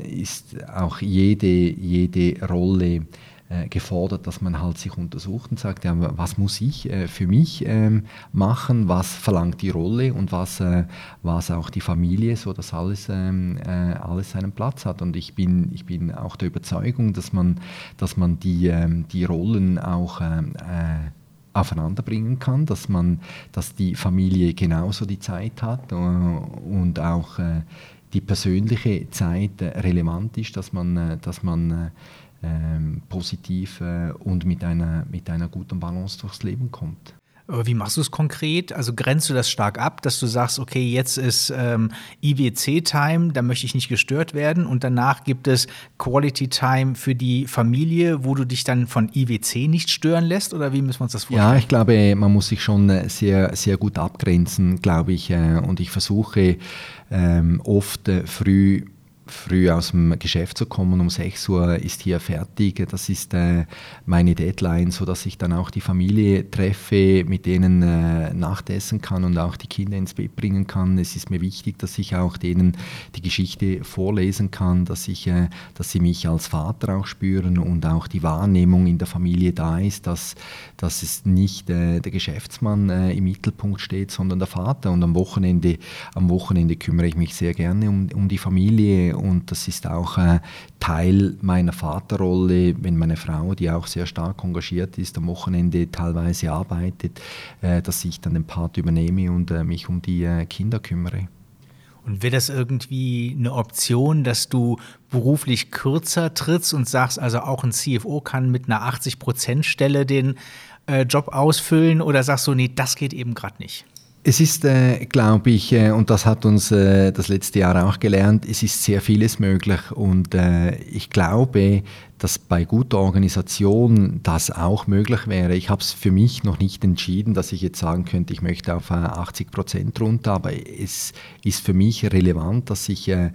ist auch jede, jede Rolle äh, gefordert, dass man halt sich untersucht und sagt, ja, was muss ich äh, für mich ähm, machen, was verlangt die Rolle und was, äh, was auch die Familie, so dass alles, ähm, äh, alles seinen Platz hat. Und ich bin, ich bin auch der Überzeugung, dass man, dass man die, ähm, die Rollen auch ähm, äh, aufeinander bringen kann, dass man, dass die Familie genauso die Zeit hat und auch die persönliche Zeit relevant ist, dass man, dass man ähm, positiv äh, und mit einer, mit einer guten Balance durchs Leben kommt. Wie machst du es konkret? Also grenzt du das stark ab, dass du sagst, okay, jetzt ist ähm, IWC-Time, da möchte ich nicht gestört werden und danach gibt es Quality-Time für die Familie, wo du dich dann von IWC nicht stören lässt oder wie müssen wir uns das vorstellen? Ja, ich glaube, man muss sich schon äh, sehr, sehr gut abgrenzen, glaube ich, äh, und ich versuche ähm, oft äh, früh früh aus dem Geschäft zu kommen, um 6 Uhr ist hier fertig. Das ist äh, meine Deadline, sodass ich dann auch die Familie treffe, mit denen äh, Nachtessen kann und auch die Kinder ins Bett bringen kann. Es ist mir wichtig, dass ich auch denen die Geschichte vorlesen kann, dass, ich, äh, dass sie mich als Vater auch spüren und auch die Wahrnehmung in der Familie da ist, dass, dass es nicht äh, der Geschäftsmann äh, im Mittelpunkt steht, sondern der Vater. Und am Wochenende, am Wochenende kümmere ich mich sehr gerne um, um die Familie und das ist auch äh, Teil meiner Vaterrolle, wenn meine Frau, die auch sehr stark engagiert ist, am Wochenende teilweise arbeitet, äh, dass ich dann den Part übernehme und äh, mich um die äh, Kinder kümmere. Und wäre das irgendwie eine Option, dass du beruflich kürzer trittst und sagst, also auch ein CFO kann mit einer 80-Prozent-Stelle den äh, Job ausfüllen oder sagst du, nee, das geht eben gerade nicht? Es ist, äh, glaube ich, äh, und das hat uns äh, das letzte Jahr auch gelernt, es ist sehr vieles möglich und äh, ich glaube, dass bei guter Organisation das auch möglich wäre. Ich habe es für mich noch nicht entschieden, dass ich jetzt sagen könnte, ich möchte auf 80 äh, Prozent runter, aber es ist für mich relevant, dass ich äh,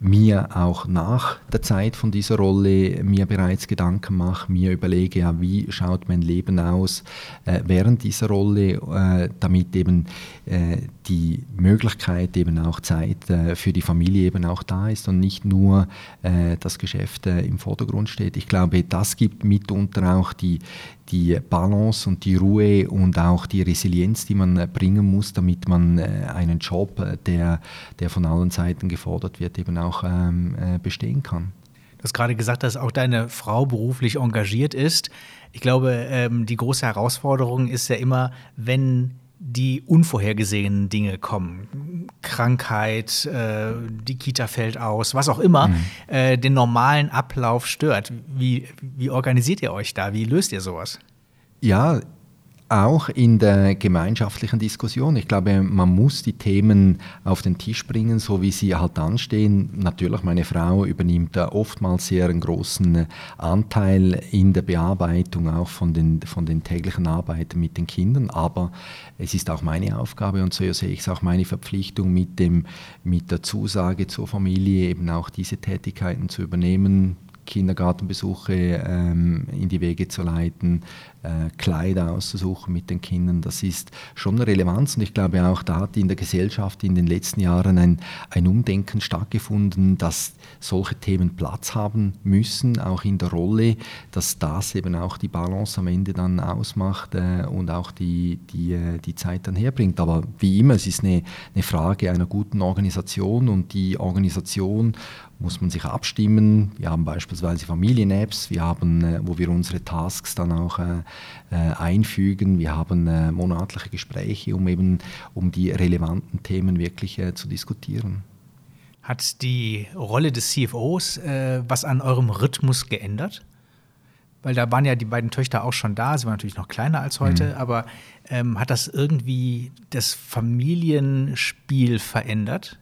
mir auch nach der Zeit von dieser Rolle mir bereits Gedanken mache, mir überlege, ja, wie schaut mein Leben aus äh, während dieser Rolle, äh, damit eben äh, die Möglichkeit, eben auch Zeit äh, für die Familie eben auch da ist und nicht nur äh, das Geschäft äh, im Vordergrund steht. Ich glaube, das gibt mitunter auch die, die Balance und die Ruhe und auch die Resilienz, die man bringen muss, damit man einen Job, der, der von allen Seiten gefordert wird, eben auch ähm, bestehen kann. Du hast gerade gesagt, dass auch deine Frau beruflich engagiert ist. Ich glaube, ähm, die große Herausforderung ist ja immer, wenn die unvorhergesehenen Dinge kommen. Krankheit, äh, die Kita fällt aus, was auch immer, mhm. äh, den normalen Ablauf stört. Wie, wie organisiert ihr euch da? Wie löst ihr sowas? Ja, auch in der gemeinschaftlichen Diskussion. Ich glaube, man muss die Themen auf den Tisch bringen, so wie sie halt anstehen. Natürlich, meine Frau übernimmt da oftmals sehr einen großen Anteil in der Bearbeitung auch von den, von den täglichen Arbeiten mit den Kindern, aber es ist auch meine Aufgabe und so sehe ich es auch meine Verpflichtung mit, dem, mit der Zusage zur Familie eben auch diese Tätigkeiten zu übernehmen, Kindergartenbesuche ähm, in die Wege zu leiten, äh, Kleider auszusuchen mit den Kindern. Das ist schon eine Relevanz und ich glaube auch, da hat in der Gesellschaft in den letzten Jahren ein, ein Umdenken stattgefunden, dass solche Themen Platz haben müssen, auch in der Rolle, dass das eben auch die Balance am Ende dann ausmacht äh, und auch die, die, äh, die Zeit dann herbringt. Aber wie immer, es ist eine, eine Frage einer guten Organisation und die Organisation muss man sich abstimmen. Wir haben beispielsweise Familien-Apps, wir haben, äh, wo wir unsere Tasks dann auch äh, einfügen. Wir haben äh, monatliche Gespräche, um eben um die relevanten Themen wirklich äh, zu diskutieren. Hat die Rolle des CFOs äh, was an eurem Rhythmus geändert? Weil da waren ja die beiden Töchter auch schon da, sie waren natürlich noch kleiner als heute, mhm. aber ähm, hat das irgendwie das Familienspiel verändert?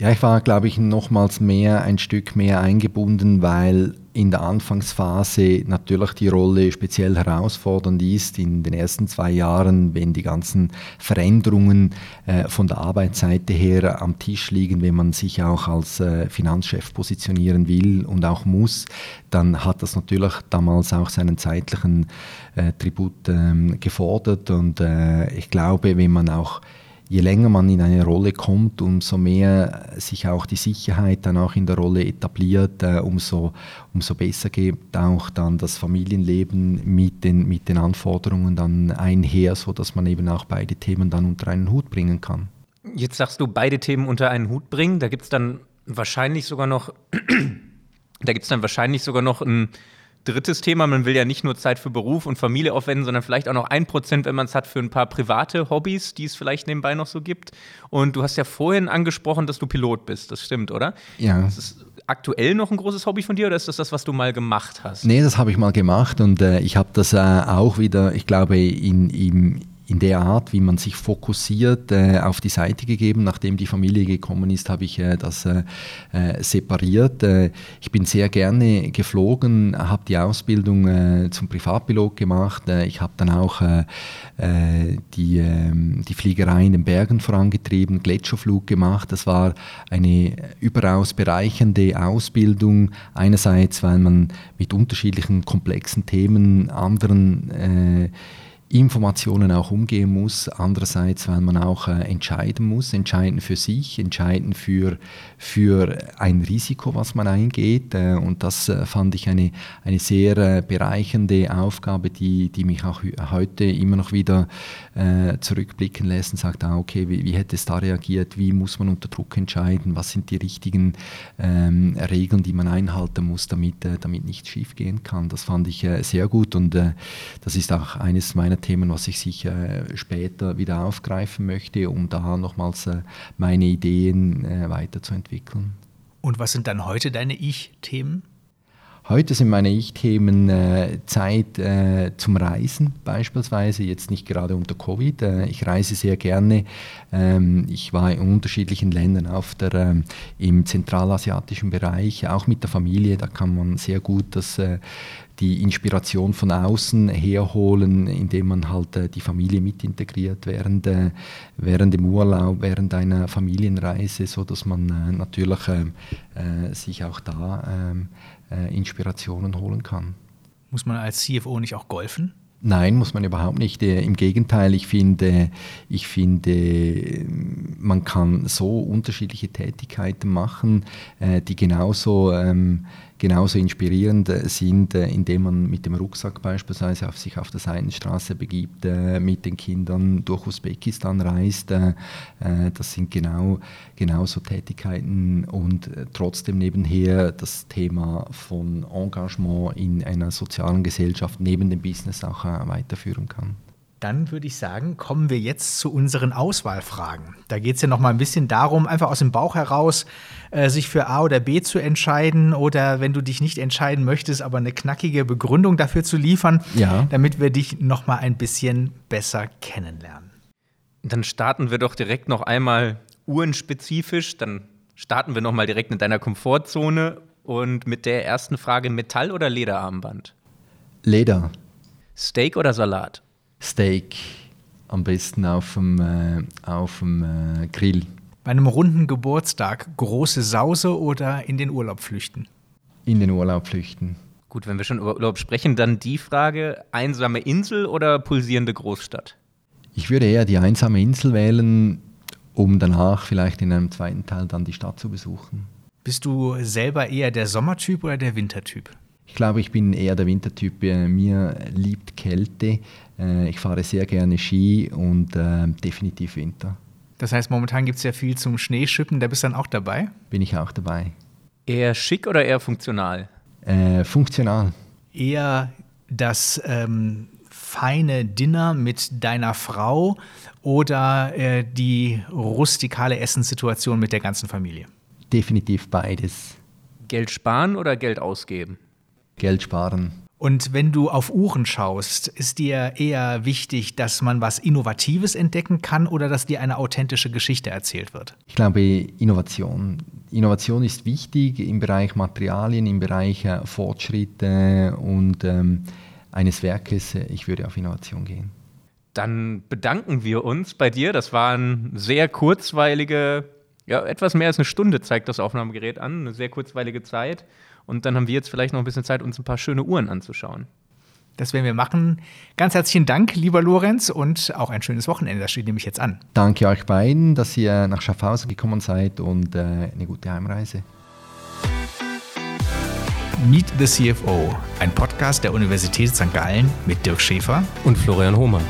Ja, ich war, glaube ich, nochmals mehr, ein Stück mehr eingebunden, weil in der Anfangsphase natürlich die Rolle speziell herausfordernd ist. In den ersten zwei Jahren, wenn die ganzen Veränderungen äh, von der Arbeitsseite her am Tisch liegen, wenn man sich auch als äh, Finanzchef positionieren will und auch muss, dann hat das natürlich damals auch seinen zeitlichen äh, Tribut ähm, gefordert. Und äh, ich glaube, wenn man auch je länger man in eine Rolle kommt, umso mehr sich auch die Sicherheit dann auch in der Rolle etabliert, äh, umso, umso besser geht auch dann das Familienleben mit den, mit den Anforderungen dann einher, sodass man eben auch beide Themen dann unter einen Hut bringen kann. Jetzt sagst du, beide Themen unter einen Hut bringen. Da gibt es dann wahrscheinlich sogar noch, da gibt es dann wahrscheinlich sogar noch ein drittes Thema, man will ja nicht nur Zeit für Beruf und Familie aufwenden, sondern vielleicht auch noch ein Prozent, wenn man es hat, für ein paar private Hobbys, die es vielleicht nebenbei noch so gibt. Und du hast ja vorhin angesprochen, dass du Pilot bist. Das stimmt, oder? Ja. Ist das aktuell noch ein großes Hobby von dir oder ist das das, was du mal gemacht hast? Nee, das habe ich mal gemacht und äh, ich habe das äh, auch wieder, ich glaube, in, im in der Art, wie man sich fokussiert, äh, auf die Seite gegeben. Nachdem die Familie gekommen ist, habe ich äh, das äh, äh separiert. Äh, ich bin sehr gerne geflogen, habe die Ausbildung äh, zum Privatpilot gemacht. ich habe dann auch die, ähm, die Fliegerei in den Bergen vorangetrieben, Gletscherflug gemacht. Das war eine überaus bereichernde Ausbildung. Einerseits, weil man mit unterschiedlichen komplexen Themen anderen Informationen auch umgehen muss, andererseits, weil man auch äh, entscheiden muss, entscheiden für sich, entscheiden für, für ein Risiko, was man eingeht. Äh, und das äh, fand ich eine, eine sehr äh, bereichernde Aufgabe, die, die mich auch heute immer noch wieder äh, zurückblicken lässt und sagt, ah, okay, wie, wie, hätte es da reagiert, wie muss man unter Druck entscheiden, was sind die richtigen ähm, Regeln, die man einhalten muss, damit, äh, damit nichts schiefgehen kann. Das fand ich sehr gut und das ist auch eines meiner Themen, was ich sicher später wieder aufgreifen möchte, um da nochmals äh, meine Ideen äh, weiterzuentwickeln. Und was sind dann heute deine Ich-Themen? Heute sind meine Ich-Themen äh, Zeit äh, zum Reisen beispielsweise, jetzt nicht gerade unter Covid. Äh, ich reise sehr gerne. Ähm, ich war in unterschiedlichen Ländern auf der, ähm, im zentralasiatischen Bereich, auch mit der Familie. Da kann man sehr gut das äh, die Inspiration von außen herholen, indem man halt äh, die Familie mit integriert während, äh, während dem Urlaub, während einer Familienreise, so dass man äh, natürlich äh, äh, sich auch da ähm, äh, Inspirationen holen kann. Muss man als CFO nicht auch golfen? Nein, muss man überhaupt nicht. Im Gegenteil, ich finde, ich finde, man kann so unterschiedliche Tätigkeiten machen, die genauso ähm, genauso inspirierend äh, sind, äh, indem man mit dem Rucksack beispielsweise auf sich auf der Seidenstraße begibt, äh, mit den Kindern durch Usbekistan reist. Das sind genau, genauso Tätigkeiten und trotzdem nebenher das Thema von Engagement in einer sozialen Gesellschaft neben dem Business auch weiterführen kann. Dann würde ich sagen, kommen wir jetzt zu unseren Auswahlfragen. Da geht es ja noch mal ein bisschen darum, einfach aus dem Bauch heraus äh, sich für A oder B zu entscheiden oder wenn du dich nicht entscheiden möchtest, aber eine knackige Begründung dafür zu liefern, Ja. damit wir dich noch mal ein bisschen besser kennenlernen. Dann starten wir doch direkt noch einmal uhrenspezifisch. Dann starten wir noch mal direkt in deiner Komfortzone und mit der ersten Frage Metall- oder Lederarmband? Leder, Steak oder Salat? Steak, am besten auf dem, äh, auf dem äh, Grill. Bei einem runden Geburtstag große Sause oder in den Urlaub flüchten? In den Urlaub flüchten. Gut, wenn wir schon über Urlaub sprechen, dann die Frage: einsame Insel oder pulsierende Großstadt? Ich würde eher die einsame Insel wählen, um danach vielleicht in einem zweiten Teil dann die Stadt zu besuchen. Bist du selber eher der Sommertyp oder der Wintertyp? Ich glaube, ich bin eher der Wintertyp. Äh, Mir liebt Kälte. Äh, Ich fahre sehr gerne Ski und äh, definitiv Winter. Das heißt, momentan gibt es ja viel zum Schneeschippen, da bist du dann auch dabei. Bin ich auch dabei. Eher schick oder eher funktional? Äh, funktional. Eher das ähm, feine Dinner mit deiner Frau oder äh, die rustikale Essenssituation mit der ganzen Familie? Definitiv beides. Geld sparen oder Geld ausgeben? Geld sparen. Und wenn du auf Uhren schaust, ist dir eher wichtig, dass man was Innovatives entdecken kann oder dass dir eine authentische Geschichte erzählt wird? Ich glaube, Innovation. Innovation ist wichtig im Bereich Materialien, im Bereich äh, Fortschritte und ähm, eines Werkes. Ich würde auf Innovation gehen. Dann bedanken wir uns bei dir. Das waren sehr kurzweilige, ja, etwas mehr als eine Stunde zeigt das Aufnahmegerät an, eine sehr kurzweilige Zeit. Und dann haben wir jetzt vielleicht noch ein bisschen Zeit, uns ein paar schöne Uhren anzuschauen. Das werden wir machen. Ganz herzlichen Dank, lieber Lorenz, und auch ein schönes Wochenende. Das steht nämlich jetzt an. Danke euch beiden, dass ihr nach Schaffhausen gekommen seid und äh, eine gute Heimreise. Meet the CFO, ein Podcast der Universität St. Gallen mit Dirk Schäfer Und Florian Hohmann.